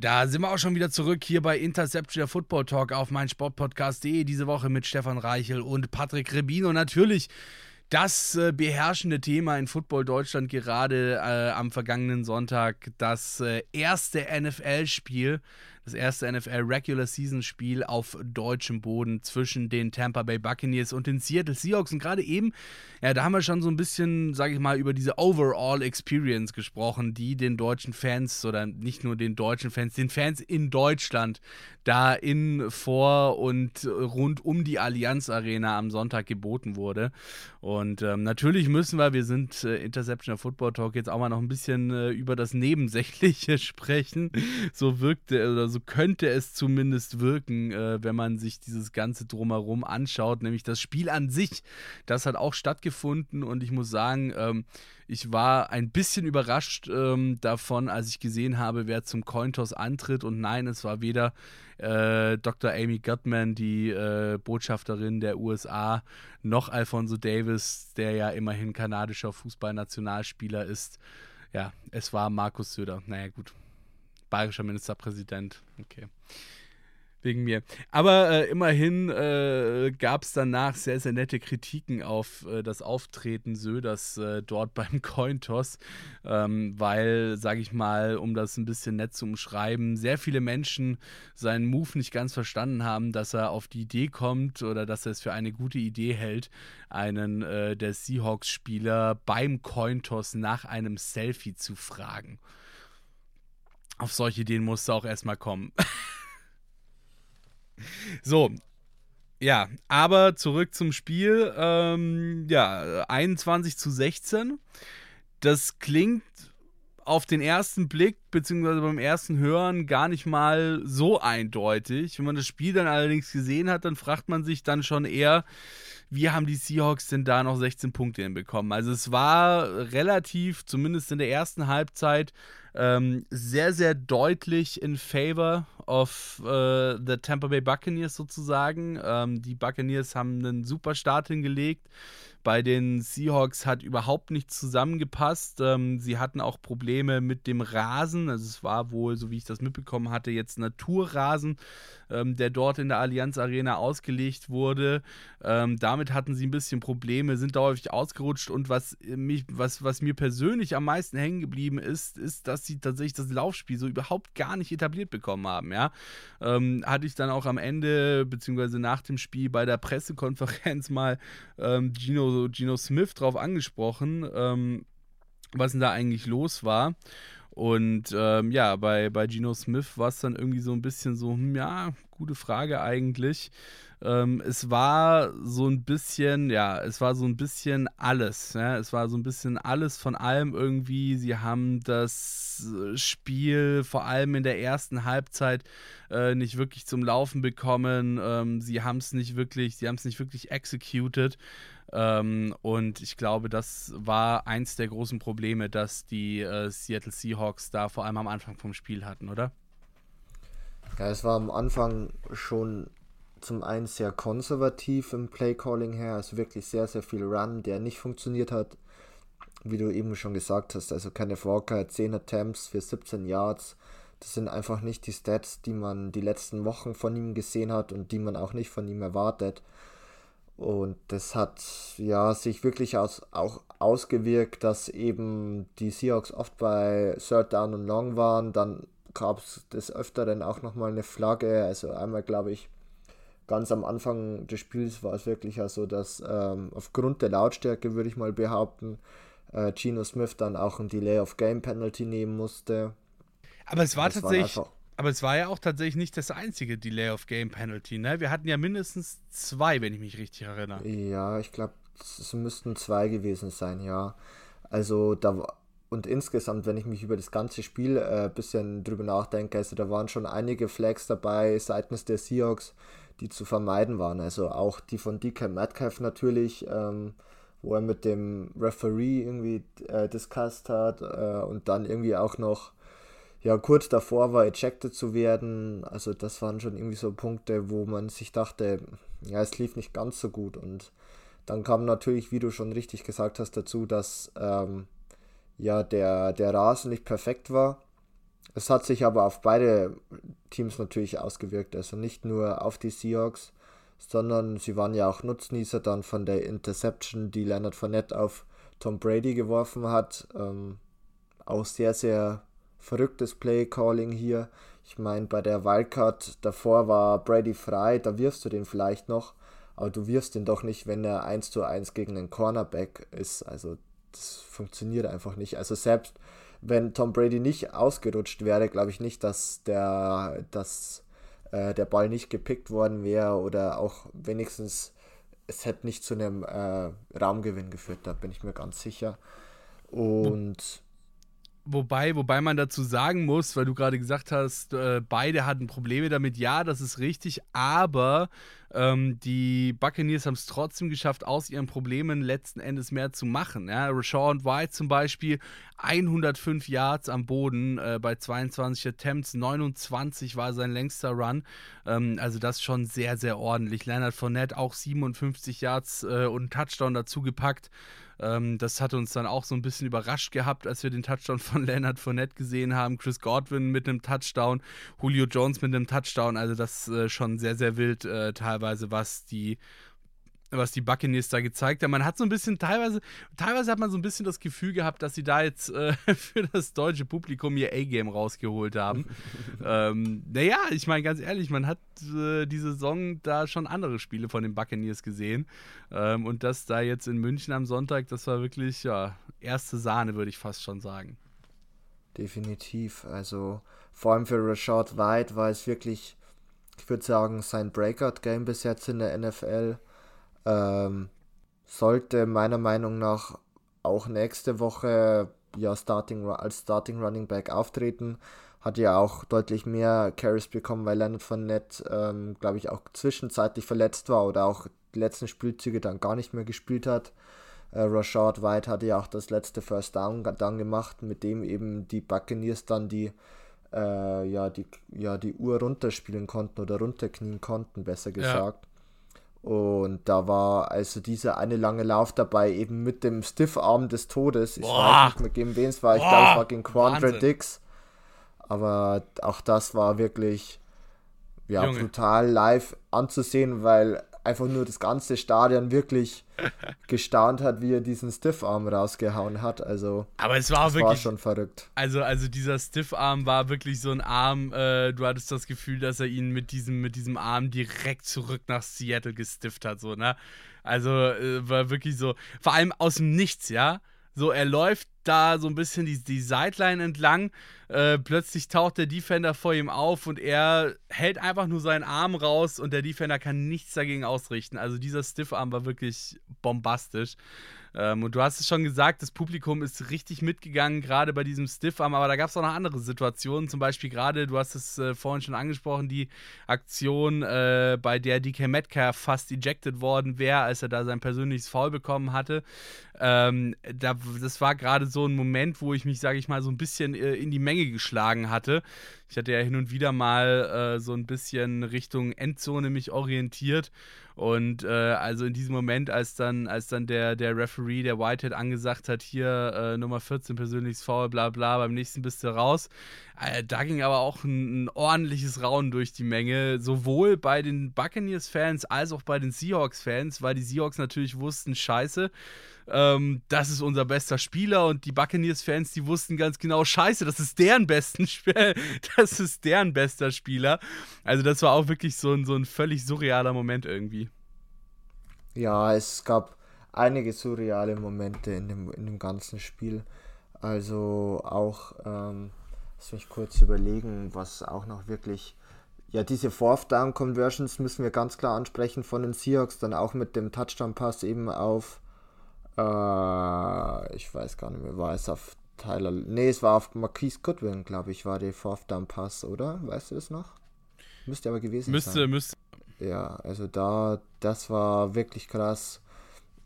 Da sind wir auch schon wieder zurück hier bei Interception der Football Talk auf meinsportpodcast.de. Diese Woche mit Stefan Reichel und Patrick Rebino. Natürlich das äh, beherrschende Thema in Football Deutschland gerade äh, am vergangenen Sonntag. Das äh, erste NFL-Spiel das erste NFL Regular Season Spiel auf deutschem Boden zwischen den Tampa Bay Buccaneers und den Seattle Seahawks. Und gerade eben, ja, da haben wir schon so ein bisschen, sage ich mal, über diese Overall Experience gesprochen, die den deutschen Fans oder nicht nur den deutschen Fans, den Fans in Deutschland da in, vor und rund um die Allianz Arena am Sonntag geboten wurde. Und ähm, natürlich müssen wir, wir sind äh, Interception Football Talk, jetzt auch mal noch ein bisschen äh, über das Nebensächliche sprechen. So wirkte oder so so könnte es zumindest wirken, äh, wenn man sich dieses ganze Drumherum anschaut, nämlich das Spiel an sich. Das hat auch stattgefunden und ich muss sagen, ähm, ich war ein bisschen überrascht ähm, davon, als ich gesehen habe, wer zum Cointos antritt. Und nein, es war weder äh, Dr. Amy Gutman, die äh, Botschafterin der USA, noch Alfonso Davis, der ja immerhin kanadischer Fußballnationalspieler ist. Ja, es war Markus Söder. Naja, gut, bayerischer Ministerpräsident. Okay. Wegen mir. Aber äh, immerhin äh, gab es danach sehr, sehr nette Kritiken auf äh, das Auftreten Söders äh, dort beim Cointos, ähm, weil, sage ich mal, um das ein bisschen nett zu umschreiben, sehr viele Menschen seinen Move nicht ganz verstanden haben, dass er auf die Idee kommt oder dass er es für eine gute Idee hält, einen äh, der Seahawks-Spieler beim Cointos nach einem Selfie zu fragen auf solche Ideen musst du auch erstmal kommen. so. Ja, aber zurück zum Spiel. Ähm, ja, 21 zu 16. Das klingt auf den ersten Blick, beziehungsweise beim ersten Hören, gar nicht mal so eindeutig. Wenn man das Spiel dann allerdings gesehen hat, dann fragt man sich dann schon eher, wie haben die Seahawks denn da noch 16 Punkte hinbekommen? Also es war relativ, zumindest in der ersten Halbzeit, ähm, sehr, sehr deutlich in favor of äh, the Tampa Bay Buccaneers sozusagen. Ähm, die Buccaneers haben einen super Start hingelegt. Bei den Seahawks hat überhaupt nichts zusammengepasst. Ähm, sie hatten auch Probleme mit dem Rasen. Also es war wohl, so wie ich das mitbekommen hatte, jetzt Naturrasen, ähm, der dort in der Allianz Arena ausgelegt wurde. Ähm, damit hatten sie ein bisschen Probleme, sind da häufig ausgerutscht. Und was, mich, was, was mir persönlich am meisten hängen geblieben ist, ist, dass sie tatsächlich das Laufspiel so überhaupt gar nicht etabliert bekommen haben. Ja? Ähm, hatte ich dann auch am Ende, beziehungsweise nach dem Spiel bei der Pressekonferenz mal ähm, Gino Gino, Smith drauf angesprochen, ähm, was denn da eigentlich los war. Und ähm, ja, bei, bei Gino Smith war es dann irgendwie so ein bisschen so, hm, ja, gute Frage eigentlich. Ähm, es war so ein bisschen, ja, es war so ein bisschen alles. Ja? Es war so ein bisschen alles von allem irgendwie. Sie haben das Spiel vor allem in der ersten Halbzeit äh, nicht wirklich zum Laufen bekommen. Ähm, sie haben es nicht wirklich, sie haben es nicht wirklich executed. Ähm, und ich glaube, das war eins der großen Probleme, dass die äh, Seattle Seahawks da vor allem am Anfang vom Spiel hatten, oder? Ja, es war am Anfang schon zum einen sehr konservativ im Playcalling her, also wirklich sehr, sehr viel Run, der nicht funktioniert hat. Wie du eben schon gesagt hast, also keine Walker, 10 Attempts für 17 Yards. Das sind einfach nicht die Stats, die man die letzten Wochen von ihm gesehen hat und die man auch nicht von ihm erwartet. Und das hat ja sich wirklich aus, auch ausgewirkt, dass eben die Seahawks oft bei Third Down und Long waren. Dann gab es des Öfteren auch nochmal eine Flagge. Also einmal glaube ich, ganz am Anfang des Spiels war es wirklich so, also, dass ähm, aufgrund der Lautstärke, würde ich mal behaupten, äh, Gino Smith dann auch ein Delay of Game Penalty nehmen musste. Aber es war das tatsächlich. Aber es war ja auch tatsächlich nicht das einzige Delay of Game Penalty, ne? Wir hatten ja mindestens zwei, wenn ich mich richtig erinnere. Ja, ich glaube, es müssten zwei gewesen sein, ja. Also da und insgesamt, wenn ich mich über das ganze Spiel ein äh, bisschen drüber nachdenke, also da waren schon einige Flags dabei seitens der Seahawks, die zu vermeiden waren. Also auch die von DK Metcalf natürlich, ähm, wo er mit dem Referee irgendwie äh, discussed hat äh, und dann irgendwie auch noch ja kurz davor war, ejected zu werden. Also das waren schon irgendwie so Punkte, wo man sich dachte, ja, es lief nicht ganz so gut. Und dann kam natürlich, wie du schon richtig gesagt hast, dazu, dass ähm, ja der, der Rasen nicht perfekt war. Es hat sich aber auf beide Teams natürlich ausgewirkt. Also nicht nur auf die Seahawks, sondern sie waren ja auch Nutznießer dann von der Interception, die Leonard Fournette auf Tom Brady geworfen hat. Ähm, auch sehr, sehr verrücktes Play-Calling hier. Ich meine, bei der Wildcard davor war Brady frei, da wirfst du den vielleicht noch, aber du wirfst ihn doch nicht, wenn er 1 zu 1 gegen einen Cornerback ist. Also das funktioniert einfach nicht. Also selbst wenn Tom Brady nicht ausgerutscht wäre, glaube ich nicht, dass der, dass, äh, der Ball nicht gepickt worden wäre oder auch wenigstens es hätte nicht zu einem äh, Raumgewinn geführt, da bin ich mir ganz sicher. Und Wobei, wobei man dazu sagen muss, weil du gerade gesagt hast, äh, beide hatten Probleme damit. Ja, das ist richtig, aber ähm, die Buccaneers haben es trotzdem geschafft, aus ihren Problemen letzten Endes mehr zu machen. Ja? Rashawn White zum Beispiel 105 Yards am Boden äh, bei 22 Attempts, 29 war sein längster Run. Ähm, also das schon sehr, sehr ordentlich. Leonard Fournette auch 57 Yards äh, und Touchdown dazu gepackt. Ähm, das hat uns dann auch so ein bisschen überrascht gehabt, als wir den Touchdown von Leonard Fournette gesehen haben. Chris Godwin mit einem Touchdown, Julio Jones mit einem Touchdown. Also das äh, schon sehr, sehr wild äh, teilweise, was die was die Buccaneers da gezeigt haben. Man hat so ein bisschen, teilweise, teilweise hat man so ein bisschen das Gefühl gehabt, dass sie da jetzt äh, für das deutsche Publikum ihr A-Game rausgeholt haben. ähm, naja, ich meine ganz ehrlich, man hat äh, diese Saison da schon andere Spiele von den Buccaneers gesehen. Ähm, und das da jetzt in München am Sonntag, das war wirklich, ja, erste Sahne, würde ich fast schon sagen. Definitiv. Also vor allem für Rashad White war es wirklich, ich würde sagen, sein Breakout-Game bis jetzt in der NFL ähm, sollte meiner Meinung nach auch nächste Woche ja Starting, als Starting Running Back auftreten. Hat ja auch deutlich mehr Carries bekommen, weil Leonard Fournette, ähm, glaube ich, auch zwischenzeitlich verletzt war oder auch die letzten Spielzüge dann gar nicht mehr gespielt hat. Äh, Rashad White hatte ja auch das letzte First Down dann gemacht, mit dem eben die Buccaneers dann die, äh, ja, die, ja, die Uhr runterspielen konnten oder runterknien konnten, besser gesagt. Ja. Und da war also dieser eine lange Lauf dabei, eben mit dem Stiffarm des Todes. Ich Boah. weiß nicht mehr, gegen wen es war. Ich glaube, es war gegen Quandre Dix. Aber auch das war wirklich ja, brutal live anzusehen, weil einfach nur das ganze Stadion wirklich gestaunt hat, wie er diesen Stiffarm rausgehauen hat. Also, aber es war wirklich war schon verrückt. Also, also dieser Stiffarm war wirklich so ein Arm. Äh, du hattest das Gefühl, dass er ihn mit diesem mit diesem Arm direkt zurück nach Seattle gestifft hat, so ne. Also äh, war wirklich so, vor allem aus dem Nichts, ja. So, er läuft da so ein bisschen die, die Sideline entlang. Äh, plötzlich taucht der Defender vor ihm auf und er hält einfach nur seinen Arm raus und der Defender kann nichts dagegen ausrichten. Also dieser Stiffarm war wirklich bombastisch. Ähm, und du hast es schon gesagt, das Publikum ist richtig mitgegangen, gerade bei diesem Stiffarm, aber da gab es auch noch andere Situationen, zum Beispiel gerade, du hast es äh, vorhin schon angesprochen, die Aktion, äh, bei der DK Metcalf fast ejected worden wäre, als er da sein persönliches Foul bekommen hatte. Ähm, da, das war gerade so ein Moment, wo ich mich, sage ich mal, so ein bisschen äh, in die Menge geschlagen hatte. Ich hatte ja hin und wieder mal äh, so ein bisschen Richtung Endzone mich orientiert und äh, also in diesem Moment, als dann, als dann der, der Referee, der Whitehead, angesagt hat, hier äh, Nummer 14 persönliches Foul, bla bla, beim nächsten bist du raus. Äh, da ging aber auch ein, ein, ordentliches Raunen durch die Menge, sowohl bei den Buccaneers-Fans als auch bei den Seahawks-Fans, weil die Seahawks natürlich wussten, scheiße, ähm, das ist unser bester Spieler und die Buccaneers-Fans, die wussten ganz genau, scheiße, das ist deren besten Spieler, das ist deren bester Spieler. Also das war auch wirklich so ein, so ein völlig surrealer Moment irgendwie. Ja, es gab einige surreale Momente in dem, in dem ganzen Spiel. Also auch, ähm, lass mich kurz überlegen, was auch noch wirklich. Ja, diese Fourth Down Conversions müssen wir ganz klar ansprechen von den Seahawks, dann auch mit dem Touchdown Pass eben auf, äh, ich weiß gar nicht mehr, war es auf Tyler, nee, es war auf Marquise Goodwin, glaube ich, war der Fourth Down Pass, oder? Weißt du das noch? Müsste aber gewesen müsste, sein. Müsste, ja, also da, das war wirklich krass.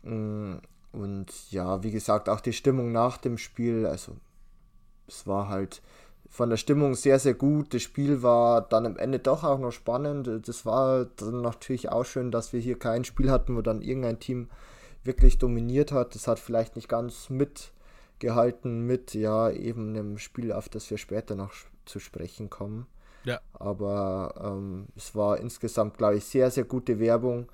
Mm, und ja, wie gesagt, auch die Stimmung nach dem Spiel, also es war halt von der Stimmung sehr, sehr gut. Das Spiel war dann am Ende doch auch noch spannend. Das war dann natürlich auch schön, dass wir hier kein Spiel hatten, wo dann irgendein Team wirklich dominiert hat. Das hat vielleicht nicht ganz mitgehalten mit, ja, eben einem Spiel, auf das wir später noch zu sprechen kommen. Ja. Aber ähm, es war insgesamt, glaube ich, sehr, sehr gute Werbung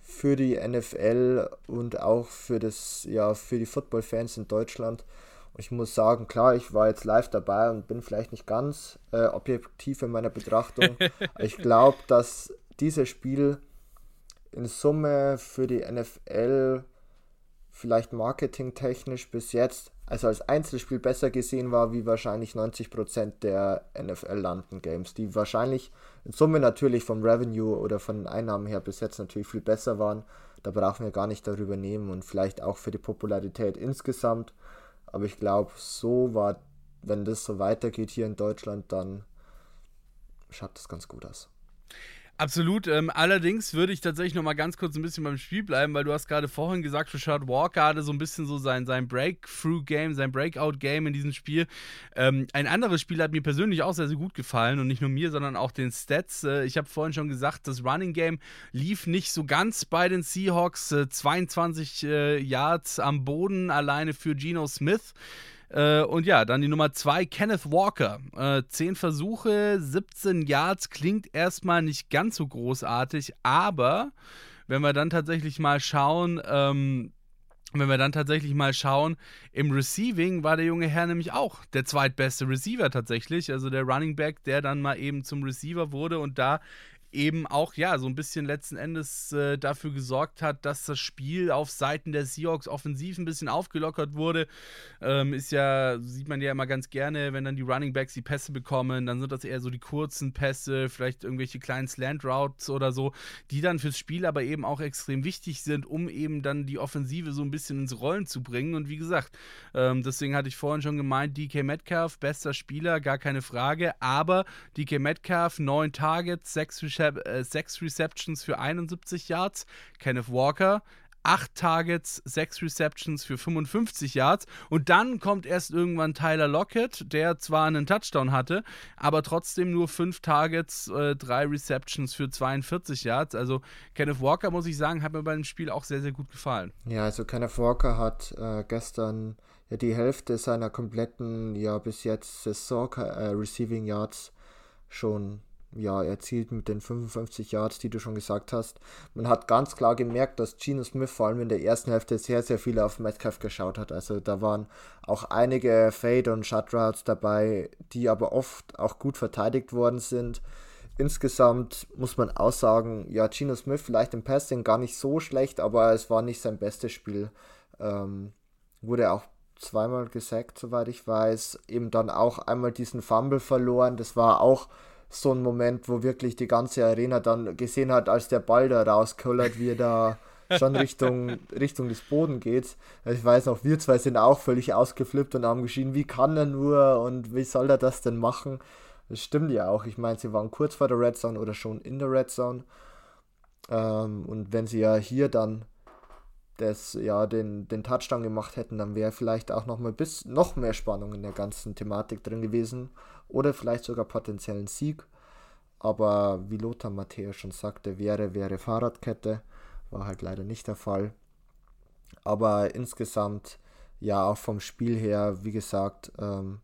für die NFL und auch für das, ja, für die Football-Fans in Deutschland. Und ich muss sagen, klar, ich war jetzt live dabei und bin vielleicht nicht ganz äh, objektiv in meiner Betrachtung. ich glaube, dass dieses Spiel in Summe für die NFL vielleicht marketingtechnisch bis jetzt also als Einzelspiel besser gesehen war, wie wahrscheinlich 90% der NFL-Landen-Games, die wahrscheinlich in Summe natürlich vom Revenue oder von den Einnahmen her bis jetzt natürlich viel besser waren. Da brauchen wir gar nicht darüber nehmen und vielleicht auch für die Popularität insgesamt. Aber ich glaube, so war, wenn das so weitergeht hier in Deutschland, dann schaut das ganz gut aus. Absolut. Ähm, allerdings würde ich tatsächlich noch mal ganz kurz ein bisschen beim Spiel bleiben, weil du hast gerade vorhin gesagt, Richard Walker hatte so ein bisschen so sein, sein Breakthrough-Game, sein Breakout-Game in diesem Spiel. Ähm, ein anderes Spiel hat mir persönlich auch sehr, sehr gut gefallen und nicht nur mir, sondern auch den Stats. Äh, ich habe vorhin schon gesagt, das Running-Game lief nicht so ganz bei den Seahawks. Äh, 22 äh, Yards am Boden alleine für Geno Smith. Äh, und ja, dann die Nummer 2, Kenneth Walker. Äh, 10 Versuche, 17 Yards, klingt erstmal nicht ganz so großartig, aber wenn wir dann tatsächlich mal schauen, ähm, wenn wir dann tatsächlich mal schauen, im Receiving war der junge Herr nämlich auch der zweitbeste Receiver tatsächlich. Also der Running Back, der dann mal eben zum Receiver wurde und da eben auch, ja, so ein bisschen letzten Endes äh, dafür gesorgt hat, dass das Spiel auf Seiten der Seahawks offensiv ein bisschen aufgelockert wurde. Ähm, ist ja, sieht man ja immer ganz gerne, wenn dann die Running Backs die Pässe bekommen, dann sind das eher so die kurzen Pässe, vielleicht irgendwelche kleinen Slant Routes oder so, die dann fürs Spiel aber eben auch extrem wichtig sind, um eben dann die Offensive so ein bisschen ins Rollen zu bringen. Und wie gesagt, ähm, deswegen hatte ich vorhin schon gemeint, DK Metcalf, bester Spieler, gar keine Frage, aber DK Metcalf, neun Targets, sechs Receptions äh, sechs Receptions für 71 Yards. Kenneth Walker, 8 Targets, 6 Receptions für 55 Yards. Und dann kommt erst irgendwann Tyler Lockett, der zwar einen Touchdown hatte, aber trotzdem nur 5 Targets, äh, 3 Receptions für 42 Yards. Also Kenneth Walker, muss ich sagen, hat mir bei dem Spiel auch sehr, sehr gut gefallen. Ja, also Kenneth Walker hat äh, gestern ja die Hälfte seiner kompletten, ja bis jetzt Saison äh, Receiving Yards schon ja, erzielt mit den 55 Yards, die du schon gesagt hast. Man hat ganz klar gemerkt, dass Geno Smith vor allem in der ersten Hälfte sehr, sehr viel auf Metcalf geschaut hat. Also da waren auch einige Fade- und Shut-Routes dabei, die aber oft auch gut verteidigt worden sind. Insgesamt muss man auch sagen, ja, Geno Smith vielleicht im Passing gar nicht so schlecht, aber es war nicht sein bestes Spiel. Ähm, wurde auch zweimal gesackt, soweit ich weiß. Eben dann auch einmal diesen Fumble verloren. Das war auch so ein Moment, wo wirklich die ganze Arena dann gesehen hat, als der Ball da rauskullert, wie er da schon Richtung, Richtung des Boden geht. Also ich weiß noch, wir zwei sind auch völlig ausgeflippt und haben geschrien, wie kann er nur und wie soll er das denn machen? Das stimmt ja auch. Ich meine, sie waren kurz vor der Red Zone oder schon in der Red Zone. Ähm, und wenn sie ja hier dann das, ja, den, den Touchdown gemacht hätten, dann wäre vielleicht auch noch mal bis noch mehr Spannung in der ganzen Thematik drin gewesen. Oder vielleicht sogar potenziellen Sieg. Aber wie Lothar Matthäus schon sagte, wäre, wäre Fahrradkette. War halt leider nicht der Fall. Aber insgesamt, ja, auch vom Spiel her, wie gesagt, ähm,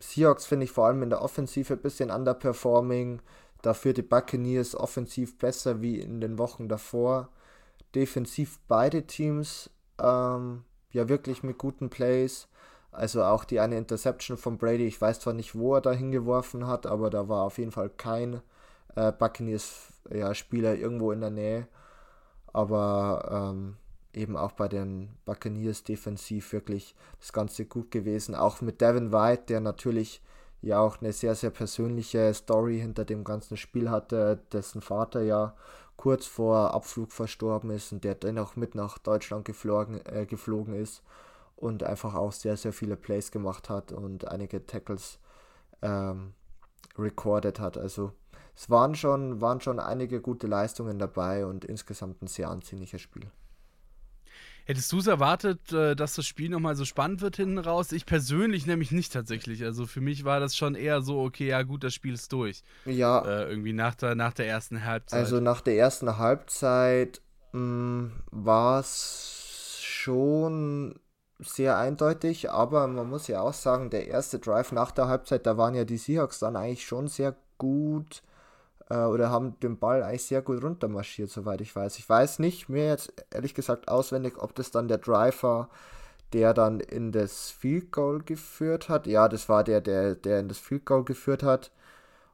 Seahawks finde ich vor allem in der Offensive ein bisschen underperforming. Dafür die Buccaneers offensiv besser wie in den Wochen davor. Defensiv beide Teams ähm, ja wirklich mit guten Plays. Also auch die eine Interception von Brady, ich weiß zwar nicht, wo er da hingeworfen hat, aber da war auf jeden Fall kein äh, Buccaneers-Spieler ja, irgendwo in der Nähe. Aber ähm, eben auch bei den Buccaneers defensiv wirklich das Ganze gut gewesen. Auch mit Devin White, der natürlich ja auch eine sehr, sehr persönliche Story hinter dem ganzen Spiel hatte, dessen Vater ja kurz vor Abflug verstorben ist und der dennoch mit nach Deutschland geflogen, äh, geflogen ist und einfach auch sehr, sehr viele Plays gemacht hat und einige Tackles ähm, recorded hat. Also es waren schon, waren schon einige gute Leistungen dabei und insgesamt ein sehr ansehnliches Spiel. Hättest du es erwartet, äh, dass das Spiel nochmal so spannend wird hinten raus? Ich persönlich nämlich nicht tatsächlich. Also für mich war das schon eher so, okay, ja gut, das Spiel ist durch. Ja. Äh, irgendwie nach der, nach der ersten Halbzeit. Also nach der ersten Halbzeit hm, war es schon sehr eindeutig, aber man muss ja auch sagen, der erste Drive nach der Halbzeit, da waren ja die Seahawks dann eigentlich schon sehr gut äh, oder haben den Ball eigentlich sehr gut runtermarschiert, soweit ich weiß. Ich weiß nicht mehr jetzt ehrlich gesagt auswendig, ob das dann der Driver, der dann in das Field Goal geführt hat. Ja, das war der, der, der in das Field Goal geführt hat.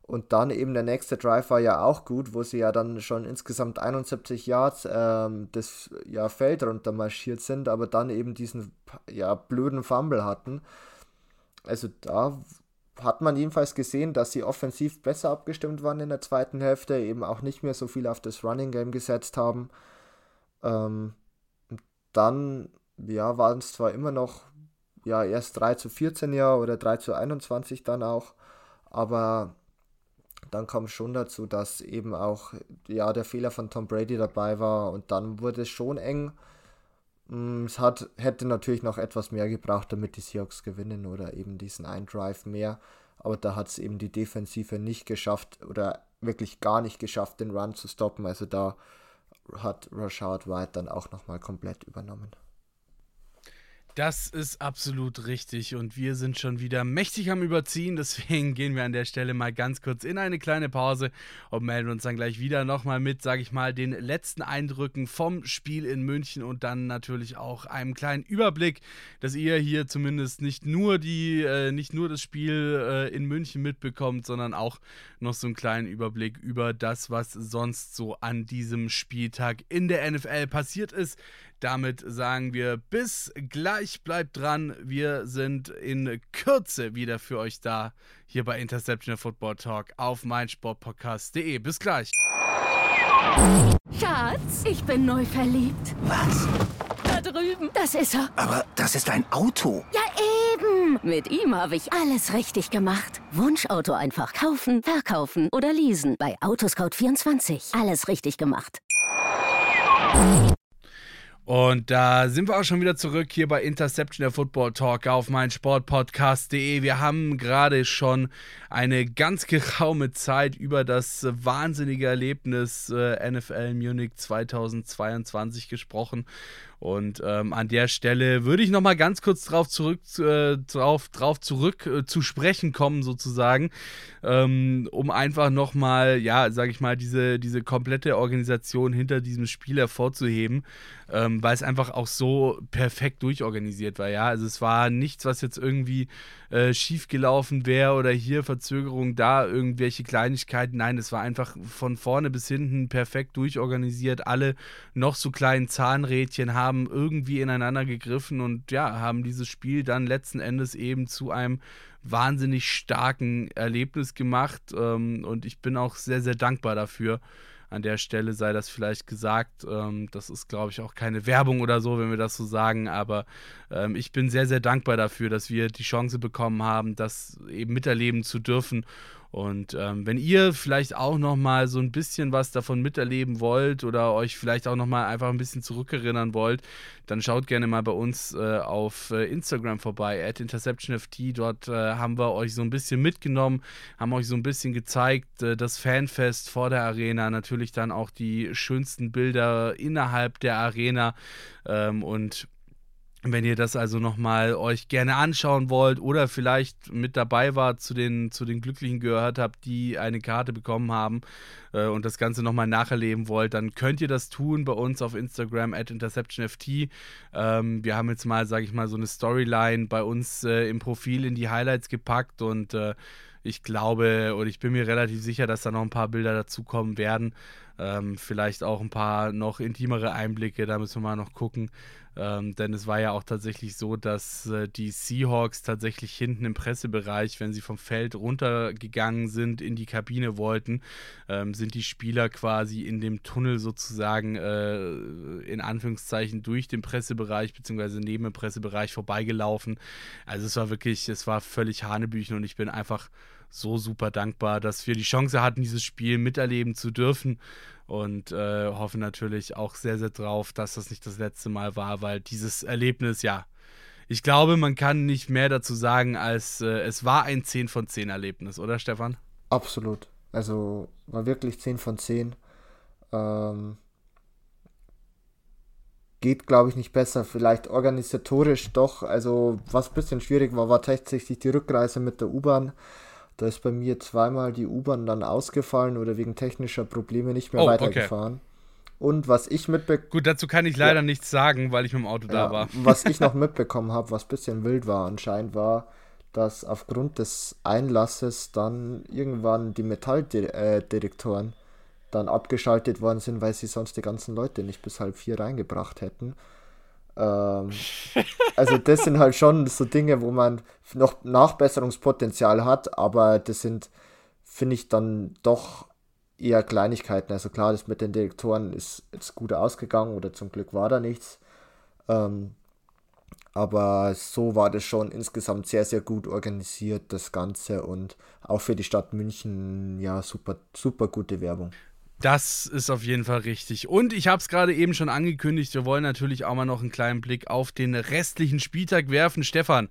Und dann eben der nächste Drive war ja auch gut, wo sie ja dann schon insgesamt 71 Yards ähm, das ja, Feld runter marschiert sind, aber dann eben diesen ja, blöden Fumble hatten. Also da hat man jedenfalls gesehen, dass sie offensiv besser abgestimmt waren in der zweiten Hälfte, eben auch nicht mehr so viel auf das Running Game gesetzt haben. Ähm, dann ja, waren es zwar immer noch ja, erst 3 zu 14 ja oder 3 zu 21 dann auch, aber dann kam schon dazu, dass eben auch ja, der Fehler von Tom Brady dabei war und dann wurde es schon eng. Mm, es hat, hätte natürlich noch etwas mehr gebraucht, damit die Seahawks gewinnen oder eben diesen einen Drive mehr. Aber da hat es eben die Defensive nicht geschafft oder wirklich gar nicht geschafft, den Run zu stoppen. Also da hat Rashad White dann auch nochmal komplett übernommen. Das ist absolut richtig und wir sind schon wieder mächtig am Überziehen. Deswegen gehen wir an der Stelle mal ganz kurz in eine kleine Pause und melden uns dann gleich wieder nochmal mit, sage ich mal, den letzten Eindrücken vom Spiel in München und dann natürlich auch einem kleinen Überblick, dass ihr hier zumindest nicht nur die, äh, nicht nur das Spiel äh, in München mitbekommt, sondern auch noch so einen kleinen Überblick über das, was sonst so an diesem Spieltag in der NFL passiert ist. Damit sagen wir bis gleich, bleibt dran. Wir sind in Kürze wieder für euch da, hier bei Interception Football Talk auf meinsportpodcast.de. Bis gleich. Schatz, ich bin neu verliebt. Was? Da drüben. Das ist er. Aber das ist ein Auto. Ja, eben. Mit ihm habe ich alles richtig gemacht. Wunschauto einfach kaufen, verkaufen oder leasen. Bei Autoscout24. Alles richtig gemacht. Und da sind wir auch schon wieder zurück hier bei Interception der Football Talk auf meinsportpodcast.de. Wir haben gerade schon eine ganz geraume Zeit über das wahnsinnige Erlebnis äh, NFL Munich 2022 gesprochen. Und ähm, an der Stelle würde ich noch mal ganz kurz drauf zurück, äh, drauf, drauf zurück äh, zu sprechen kommen, sozusagen, ähm, um einfach noch mal, ja, sage ich mal, diese, diese komplette Organisation hinter diesem Spiel hervorzuheben, ähm, weil es einfach auch so perfekt durchorganisiert war. Ja, also es war nichts, was jetzt irgendwie äh, schief gelaufen wäre oder hier Verzögerung, da irgendwelche Kleinigkeiten. Nein, es war einfach von vorne bis hinten perfekt durchorganisiert. Alle noch so kleinen Zahnrädchen haben haben irgendwie ineinander gegriffen und ja, haben dieses Spiel dann letzten Endes eben zu einem wahnsinnig starken Erlebnis gemacht. Ähm, und ich bin auch sehr, sehr dankbar dafür. An der Stelle sei das vielleicht gesagt. Ähm, das ist, glaube ich, auch keine Werbung oder so, wenn wir das so sagen. Aber ähm, ich bin sehr, sehr dankbar dafür, dass wir die Chance bekommen haben, das eben miterleben zu dürfen Und ähm, wenn ihr vielleicht auch noch mal so ein bisschen was davon miterleben wollt oder euch vielleicht auch noch mal einfach ein bisschen zurückerinnern wollt, dann schaut gerne mal bei uns äh, auf äh, Instagram vorbei, at InterceptionFT. Dort äh, haben wir euch so ein bisschen mitgenommen, haben euch so ein bisschen gezeigt, äh, das Fanfest vor der Arena, natürlich dann auch die schönsten Bilder innerhalb der Arena ähm, und wenn ihr das also nochmal euch gerne anschauen wollt oder vielleicht mit dabei wart, zu den, zu den Glücklichen gehört habt, die eine Karte bekommen haben äh, und das Ganze nochmal nacherleben wollt, dann könnt ihr das tun bei uns auf Instagram at InterceptionFT. Ähm, wir haben jetzt mal, sage ich mal, so eine Storyline bei uns äh, im Profil in die Highlights gepackt und äh, ich glaube und ich bin mir relativ sicher, dass da noch ein paar Bilder dazukommen werden. Ähm, vielleicht auch ein paar noch intimere Einblicke, da müssen wir mal noch gucken. Ähm, denn es war ja auch tatsächlich so, dass äh, die Seahawks tatsächlich hinten im Pressebereich, wenn sie vom Feld runtergegangen sind, in die Kabine wollten, ähm, sind die Spieler quasi in dem Tunnel sozusagen äh, in Anführungszeichen durch den Pressebereich beziehungsweise neben dem Pressebereich vorbeigelaufen. Also es war wirklich, es war völlig Hanebüchen und ich bin einfach so super dankbar, dass wir die Chance hatten, dieses Spiel miterleben zu dürfen und äh, hoffe natürlich auch sehr, sehr drauf, dass das nicht das letzte Mal war, weil dieses Erlebnis, ja, ich glaube, man kann nicht mehr dazu sagen, als äh, es war ein 10 von 10 Erlebnis, oder Stefan? Absolut. Also war wirklich 10 von 10. Ähm, geht, glaube ich, nicht besser. Vielleicht organisatorisch doch. Also was ein bisschen schwierig war, war tatsächlich die Rückreise mit der U-Bahn. Da ist bei mir zweimal die U-Bahn dann ausgefallen oder wegen technischer Probleme nicht mehr oh, weitergefahren. Okay. Und was ich mitbekommen Gut, dazu kann ich leider ja. nichts sagen, weil ich mit dem Auto ja, da war. Was ich noch mitbekommen habe, was ein bisschen wild war anscheinend, war, dass aufgrund des Einlasses dann irgendwann die Metalldetektoren dann abgeschaltet worden sind, weil sie sonst die ganzen Leute nicht bis halb vier reingebracht hätten. Ähm, also das sind halt schon so Dinge, wo man noch Nachbesserungspotenzial hat, aber das sind, finde ich, dann doch eher Kleinigkeiten. Also klar, das mit den Direktoren ist jetzt gut ausgegangen oder zum Glück war da nichts. Ähm, aber so war das schon insgesamt sehr, sehr gut organisiert, das Ganze und auch für die Stadt München, ja, super, super gute Werbung. Das ist auf jeden Fall richtig. Und ich habe es gerade eben schon angekündigt, wir wollen natürlich auch mal noch einen kleinen Blick auf den restlichen Spieltag werfen. Stefan,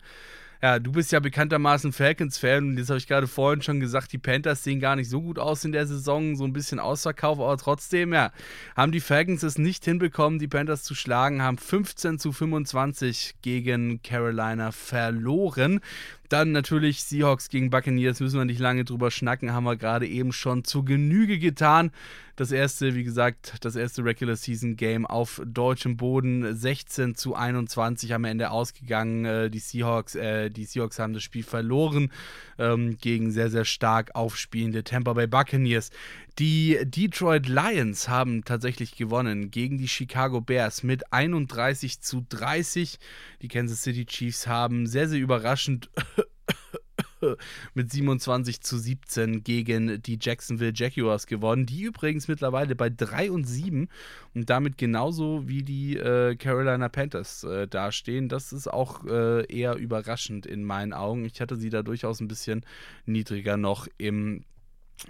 ja, du bist ja bekanntermaßen Falcons-Fan und jetzt habe ich gerade vorhin schon gesagt, die Panthers sehen gar nicht so gut aus in der Saison, so ein bisschen Ausverkauf, aber trotzdem, ja, haben die Falcons es nicht hinbekommen, die Panthers zu schlagen, haben 15 zu 25 gegen Carolina verloren. Dann natürlich Seahawks gegen Buccaneers, müssen wir nicht lange drüber schnacken, haben wir gerade eben schon zu Genüge getan. Das erste, wie gesagt, das erste Regular Season Game auf deutschem Boden, 16 zu 21 am Ende ausgegangen. Äh, die Seahawks, äh, die Seahawks haben das Spiel verloren ähm, gegen sehr, sehr stark aufspielende Tampa Bay Buccaneers. Die Detroit Lions haben tatsächlich gewonnen gegen die Chicago Bears mit 31 zu 30. Die Kansas City Chiefs haben sehr, sehr überraschend mit 27 zu 17 gegen die Jacksonville Jaguars gewonnen, die übrigens mittlerweile bei 3 und 7 und damit genauso wie die äh, Carolina Panthers äh, dastehen. Das ist auch äh, eher überraschend in meinen Augen. Ich hatte sie da durchaus ein bisschen niedriger noch im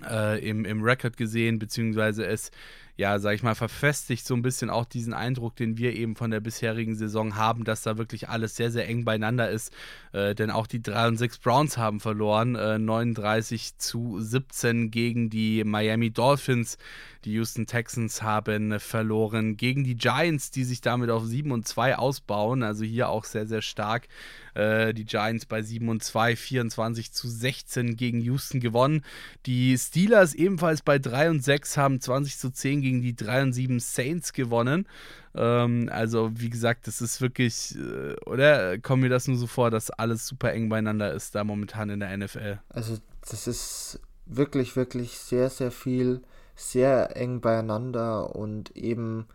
äh, im, im Record gesehen, beziehungsweise es, ja, sag ich mal, verfestigt so ein bisschen auch diesen Eindruck, den wir eben von der bisherigen Saison haben, dass da wirklich alles sehr, sehr eng beieinander ist. Äh, denn auch die 3 und 6 Browns haben verloren, äh, 39 zu 17 gegen die Miami Dolphins. Die Houston Texans haben verloren gegen die Giants, die sich damit auf 7 und 2 ausbauen. Also hier auch sehr, sehr stark. Äh, die Giants bei 7 und 2, 24 zu 16 gegen Houston gewonnen. Die Steelers ebenfalls bei 3 und 6 haben 20 zu 10 gegen die 3 und 7 Saints gewonnen. Ähm, also, wie gesagt, das ist wirklich, äh, oder kommt mir das nur so vor, dass alles super eng beieinander ist da momentan in der NFL? Also, das ist wirklich, wirklich sehr, sehr viel sehr eng beieinander und eben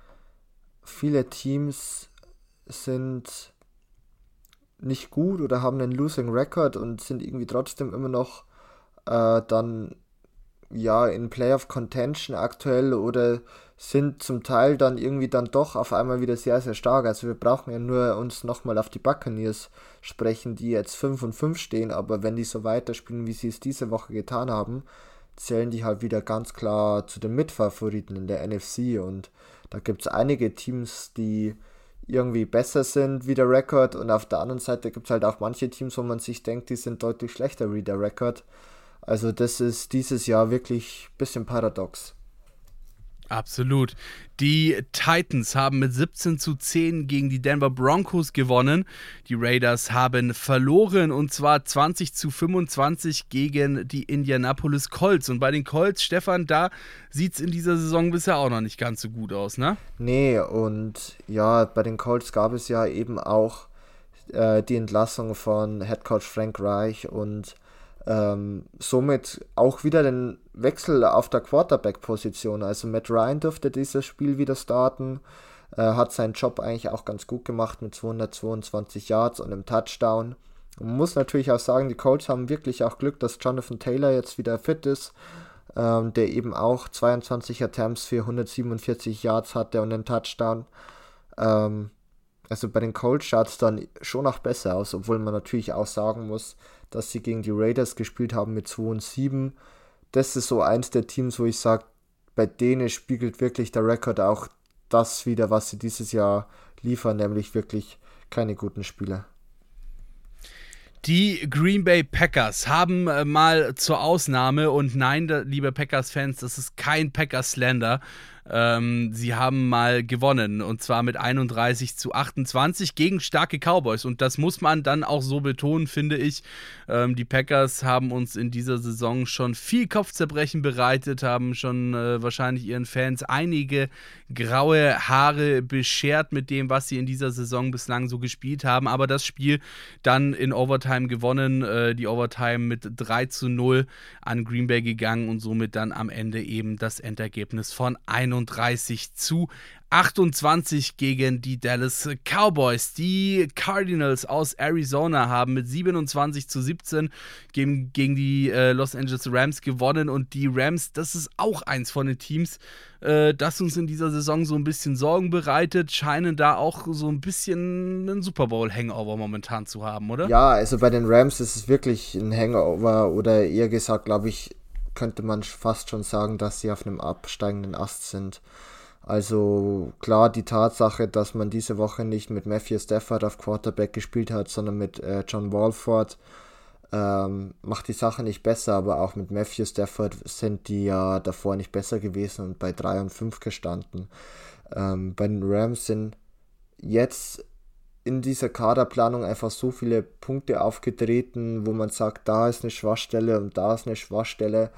viele Teams sind nicht gut oder haben einen Losing Record und sind irgendwie trotzdem immer noch äh, dann ja in Playoff Contention aktuell oder sind zum Teil dann irgendwie dann doch auf einmal wieder sehr, sehr stark. Also wir brauchen ja nur uns nochmal auf die Buccaneers sprechen, die jetzt 5 und 5 stehen, aber wenn die so weiterspielen, wie sie es diese Woche getan haben, zählen die halt wieder ganz klar zu den Mitfavoriten in der NFC und da gibt es einige Teams, die irgendwie besser sind wie der Rekord und auf der anderen Seite gibt es halt auch manche Teams, wo man sich denkt, die sind deutlich schlechter wie der Rekord. Also das ist dieses Jahr wirklich ein bisschen paradox. Absolut. Die Titans haben mit 17 zu 10 gegen die Denver Broncos gewonnen. Die Raiders haben verloren und zwar 20 zu 25 gegen die Indianapolis Colts. Und bei den Colts, Stefan, da sieht es in dieser Saison bisher auch noch nicht ganz so gut aus, ne? Nee, und ja, bei den Colts gab es ja eben auch äh, die Entlassung von Headcoach Frank Reich und ähm, somit auch wieder den Wechsel auf der Quarterback-Position. Also Matt Ryan durfte dieses Spiel wieder starten, äh, hat seinen Job eigentlich auch ganz gut gemacht mit 222 Yards und einem Touchdown. Man muss natürlich auch sagen, die Colts haben wirklich auch Glück, dass Jonathan Taylor jetzt wieder fit ist, ähm, der eben auch 22 Attempts für 147 Yards hatte und einen Touchdown. Ähm, also bei den Colts schaut es dann schon noch besser aus, obwohl man natürlich auch sagen muss, dass sie gegen die Raiders gespielt haben mit 2 und 7. Das ist so eins der Teams, wo ich sage, bei denen spiegelt wirklich der Rekord auch das wieder, was sie dieses Jahr liefern, nämlich wirklich keine guten Spieler. Die Green Bay Packers haben äh, mal zur Ausnahme und nein, liebe Packers-Fans, das ist kein Packers-Slender. Ähm, sie haben mal gewonnen und zwar mit 31 zu 28 gegen starke Cowboys und das muss man dann auch so betonen, finde ich. Ähm, die Packers haben uns in dieser Saison schon viel Kopfzerbrechen bereitet, haben schon äh, wahrscheinlich ihren Fans einige graue Haare beschert mit dem, was sie in dieser Saison bislang so gespielt haben. Aber das Spiel dann in Overtime gewonnen, äh, die Overtime mit 3 zu 0 an Green Bay gegangen und somit dann am Ende eben das Endergebnis von 31 zu 28 gegen die Dallas Cowboys. Die Cardinals aus Arizona haben mit 27 zu 17 gegen, gegen die äh, Los Angeles Rams gewonnen und die Rams, das ist auch eins von den Teams, äh, das uns in dieser Saison so ein bisschen Sorgen bereitet, scheinen da auch so ein bisschen einen Super Bowl Hangover momentan zu haben, oder? Ja, also bei den Rams ist es wirklich ein Hangover oder eher gesagt, glaube ich, könnte man fast schon sagen, dass sie auf einem absteigenden Ast sind. Also klar, die Tatsache, dass man diese Woche nicht mit Matthew Stafford auf Quarterback gespielt hat, sondern mit äh, John Walford, ähm, macht die Sache nicht besser, aber auch mit Matthew Stafford sind die ja davor nicht besser gewesen und bei 3 und 5 gestanden. Ähm, bei den Rams sind jetzt in dieser Kaderplanung einfach so viele Punkte aufgetreten, wo man sagt, da ist eine Schwachstelle und da ist eine Schwachstelle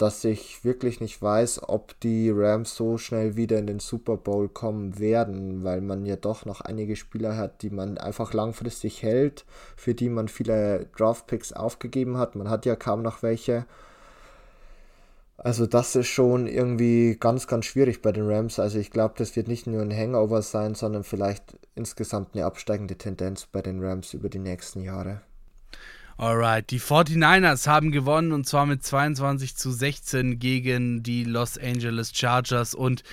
dass ich wirklich nicht weiß, ob die Rams so schnell wieder in den Super Bowl kommen werden, weil man ja doch noch einige Spieler hat, die man einfach langfristig hält, für die man viele Draftpicks aufgegeben hat. Man hat ja kaum noch welche. Also das ist schon irgendwie ganz, ganz schwierig bei den Rams. Also ich glaube, das wird nicht nur ein Hangover sein, sondern vielleicht insgesamt eine absteigende Tendenz bei den Rams über die nächsten Jahre. Alright, die 49ers haben gewonnen und zwar mit 22 zu 16 gegen die Los Angeles Chargers und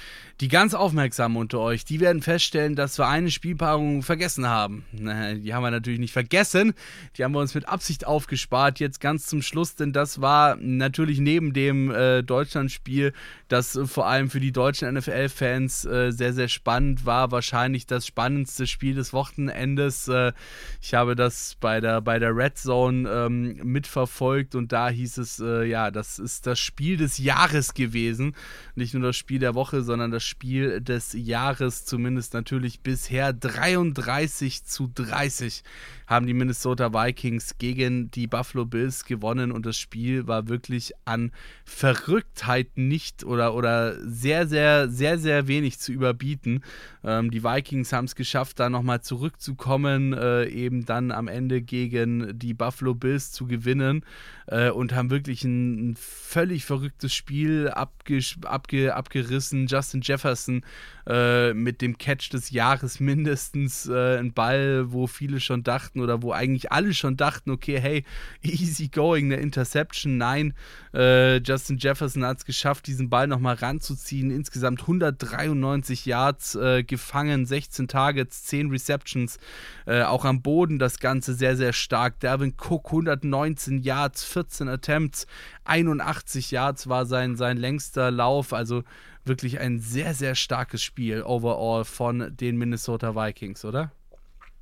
die ganz Aufmerksamen unter euch, die werden feststellen, dass wir eine Spielpaarung vergessen haben. Die haben wir natürlich nicht vergessen, die haben wir uns mit Absicht aufgespart, jetzt ganz zum Schluss, denn das war natürlich neben dem äh, Deutschlandspiel, das vor allem für die deutschen NFL-Fans äh, sehr, sehr spannend war, wahrscheinlich das spannendste Spiel des Wochenendes. Äh, ich habe das bei der, bei der Red Zone ähm, mitverfolgt und da hieß es, äh, ja, das ist das Spiel des Jahres gewesen. Nicht nur das Spiel der Woche, sondern das Spiel des Jahres, zumindest natürlich bisher 33 zu 30 haben die Minnesota Vikings gegen die Buffalo Bills gewonnen und das Spiel war wirklich an Verrücktheit nicht oder, oder sehr, sehr, sehr, sehr wenig zu überbieten. Ähm, die Vikings haben es geschafft, da nochmal zurückzukommen, äh, eben dann am Ende gegen die Buffalo Bills zu gewinnen äh, und haben wirklich ein, ein völlig verrücktes Spiel abge, abge, abgerissen. Justin Jefferson äh, mit dem Catch des Jahres mindestens äh, ein Ball, wo viele schon dachten oder wo eigentlich alle schon dachten, okay, hey, easy going, eine Interception. Nein, äh, Justin Jefferson hat es geschafft, diesen Ball nochmal ranzuziehen. Insgesamt 193 Yards äh, gefangen, 16 Targets, 10 Receptions. Äh, auch am Boden das Ganze sehr, sehr stark. Derwin Cook 119 Yards, 14 Attempts, 81 Yards war sein, sein längster Lauf. Also wirklich ein sehr, sehr starkes Spiel overall von den Minnesota Vikings, oder?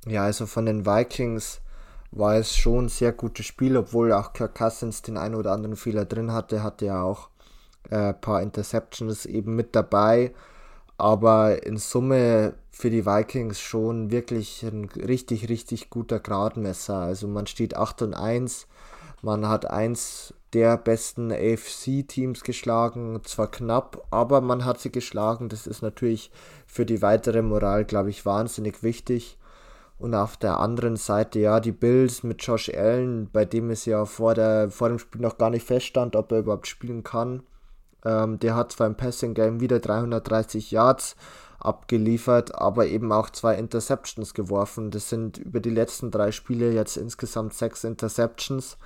Ja, also von den Vikings war es schon ein sehr gutes Spiel, obwohl auch Kirk Cousins den einen oder anderen Fehler drin hatte, hatte er auch ein äh, paar Interceptions eben mit dabei. Aber in Summe für die Vikings schon wirklich ein richtig, richtig guter Gradmesser. Also man steht 8 und 1, man hat eins der besten AFC-Teams geschlagen, zwar knapp, aber man hat sie geschlagen. Das ist natürlich für die weitere Moral, glaube ich, wahnsinnig wichtig. Und auf der anderen Seite, ja, die Bills mit Josh Allen, bei dem es ja vor, der, vor dem Spiel noch gar nicht feststand, ob er überhaupt spielen kann. Ähm, der hat zwar im Passing Game wieder 330 Yards abgeliefert, aber eben auch zwei Interceptions geworfen. Das sind über die letzten drei Spiele jetzt insgesamt sechs Interceptions.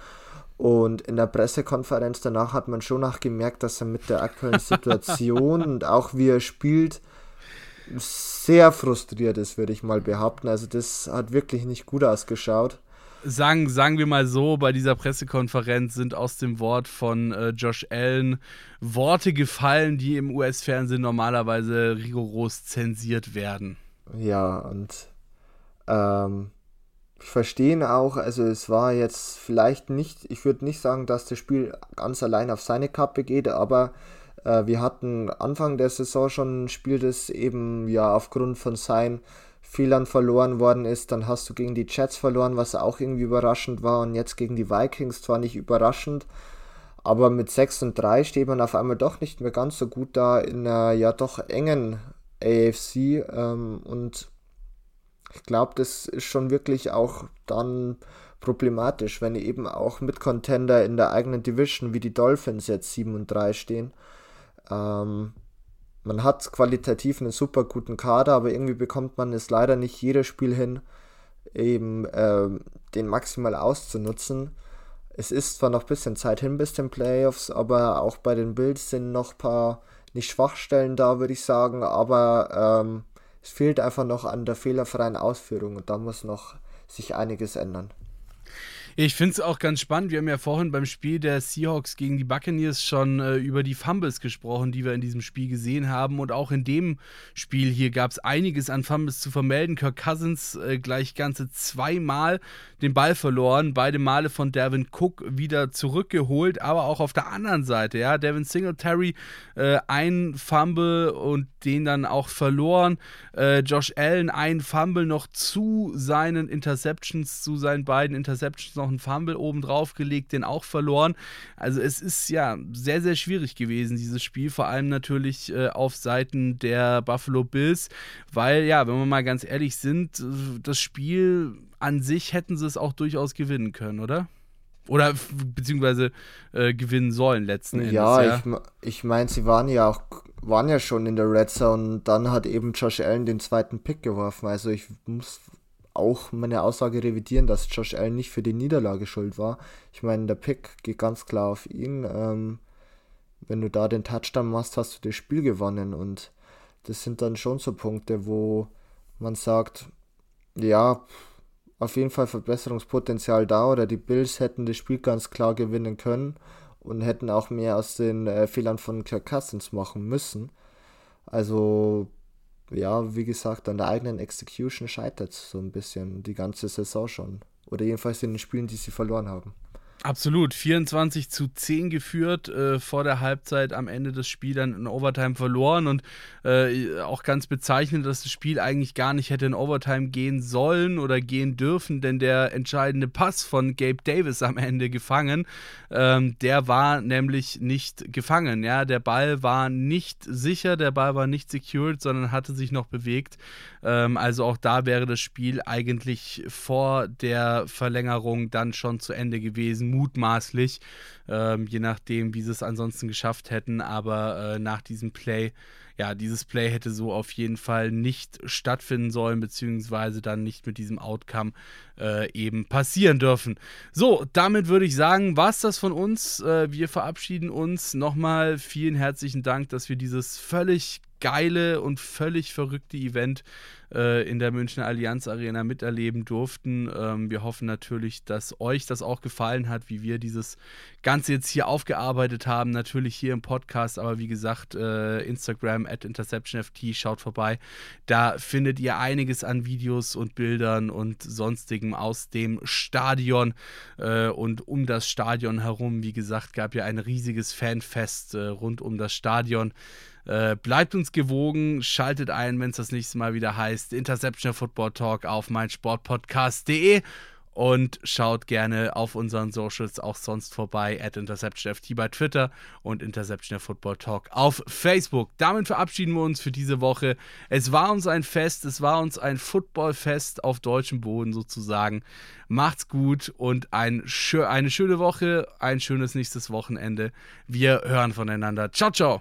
Und in der Pressekonferenz danach hat man schon nachgemerkt, dass er mit der aktuellen Situation und auch wie er spielt, sehr frustriert ist, würde ich mal behaupten. Also das hat wirklich nicht gut ausgeschaut. Sagen, sagen wir mal so, bei dieser Pressekonferenz sind aus dem Wort von äh, Josh Allen Worte gefallen, die im US-Fernsehen normalerweise rigoros zensiert werden. Ja, und ähm, ich verstehe auch, also es war jetzt vielleicht nicht, ich würde nicht sagen, dass das Spiel ganz allein auf seine Kappe geht, aber äh, wir hatten Anfang der Saison schon ein Spiel, das eben ja aufgrund von seinen Fehlern verloren worden ist. Dann hast du gegen die Jets verloren, was auch irgendwie überraschend war. Und jetzt gegen die Vikings zwar nicht überraschend, aber mit 6 und 3 steht man auf einmal doch nicht mehr ganz so gut da in einer ja doch engen AFC. Ähm, und ich glaube, das ist schon wirklich auch dann problematisch, wenn eben auch mit Contender in der eigenen Division wie die Dolphins jetzt 7 und 3 stehen. Ähm, man hat qualitativ einen super guten Kader, aber irgendwie bekommt man es leider nicht jedes Spiel hin, eben äh, den maximal auszunutzen. Es ist zwar noch ein bisschen Zeit hin bis den Playoffs, aber auch bei den Bills sind noch ein paar nicht Schwachstellen da, würde ich sagen, aber ähm, es fehlt einfach noch an der fehlerfreien Ausführung und da muss noch sich einiges ändern. Ich finde es auch ganz spannend. Wir haben ja vorhin beim Spiel der Seahawks gegen die Buccaneers schon äh, über die Fumbles gesprochen, die wir in diesem Spiel gesehen haben. Und auch in dem Spiel hier gab es einiges an Fumbles zu vermelden. Kirk Cousins äh, gleich ganze zweimal den Ball verloren. Beide Male von Devin Cook wieder zurückgeholt. Aber auch auf der anderen Seite, ja, Devin Singletary äh, ein Fumble und den dann auch verloren. Äh, Josh Allen ein Fumble noch zu seinen Interceptions, zu seinen beiden Interceptions noch einen Fumble oben drauf gelegt, den auch verloren. Also es ist ja sehr, sehr schwierig gewesen, dieses Spiel, vor allem natürlich äh, auf Seiten der Buffalo Bills, weil ja, wenn wir mal ganz ehrlich sind, äh, das Spiel an sich hätten sie es auch durchaus gewinnen können, oder? Oder beziehungsweise äh, gewinnen sollen letzten Endes. Ja, ja. ich, ich meine, sie waren ja auch waren ja schon in der Red Zone und dann hat eben Josh Allen den zweiten Pick geworfen. Also ich muss auch meine Aussage revidieren, dass Josh Allen nicht für die Niederlage schuld war. Ich meine, der Pick geht ganz klar auf ihn. Ähm, wenn du da den Touchdown machst, hast du das Spiel gewonnen. Und das sind dann schon so Punkte, wo man sagt, ja, auf jeden Fall Verbesserungspotenzial da oder die Bills hätten das Spiel ganz klar gewinnen können und hätten auch mehr aus den äh, Fehlern von Kirk Cousins machen müssen. Also ja, wie gesagt, an der eigenen Execution scheitert so ein bisschen die ganze Saison schon. Oder jedenfalls in den Spielen, die sie verloren haben. Absolut, 24 zu 10 geführt, äh, vor der Halbzeit am Ende des Spiels dann in Overtime verloren und äh, auch ganz bezeichnend, dass das Spiel eigentlich gar nicht hätte in Overtime gehen sollen oder gehen dürfen, denn der entscheidende Pass von Gabe Davis am Ende gefangen, ähm, der war nämlich nicht gefangen, ja, der Ball war nicht sicher, der Ball war nicht secured, sondern hatte sich noch bewegt, ähm, also auch da wäre das Spiel eigentlich vor der Verlängerung dann schon zu Ende gewesen mutmaßlich, ähm, je nachdem, wie sie es ansonsten geschafft hätten. Aber äh, nach diesem Play ja, dieses Play hätte so auf jeden Fall nicht stattfinden sollen, beziehungsweise dann nicht mit diesem Outcome äh, eben passieren dürfen. So, damit würde ich sagen, war es das von uns. Äh, wir verabschieden uns. Nochmal vielen herzlichen Dank, dass wir dieses völlig geile und völlig verrückte Event äh, in der Münchner Allianz Arena miterleben durften. Ähm, wir hoffen natürlich, dass euch das auch gefallen hat, wie wir dieses Ganze jetzt hier aufgearbeitet haben. Natürlich hier im Podcast, aber wie gesagt, äh, Instagram at InterceptionFT, schaut vorbei. Da findet ihr einiges an Videos und Bildern und sonstigem aus dem Stadion äh, und um das Stadion herum. Wie gesagt, gab ja ein riesiges Fanfest äh, rund um das Stadion. Äh, bleibt uns gewogen, schaltet ein, wenn es das nächste Mal wieder heißt Interception Football Talk auf meinsportpodcast.de und schaut gerne auf unseren Socials auch sonst vorbei at InterceptionFT bei Twitter und Interception Football Talk auf Facebook. Damit verabschieden wir uns für diese Woche. Es war uns ein Fest, es war uns ein Footballfest auf deutschem Boden sozusagen. Macht's gut und ein, eine schöne Woche, ein schönes nächstes Wochenende. Wir hören voneinander. Ciao, ciao.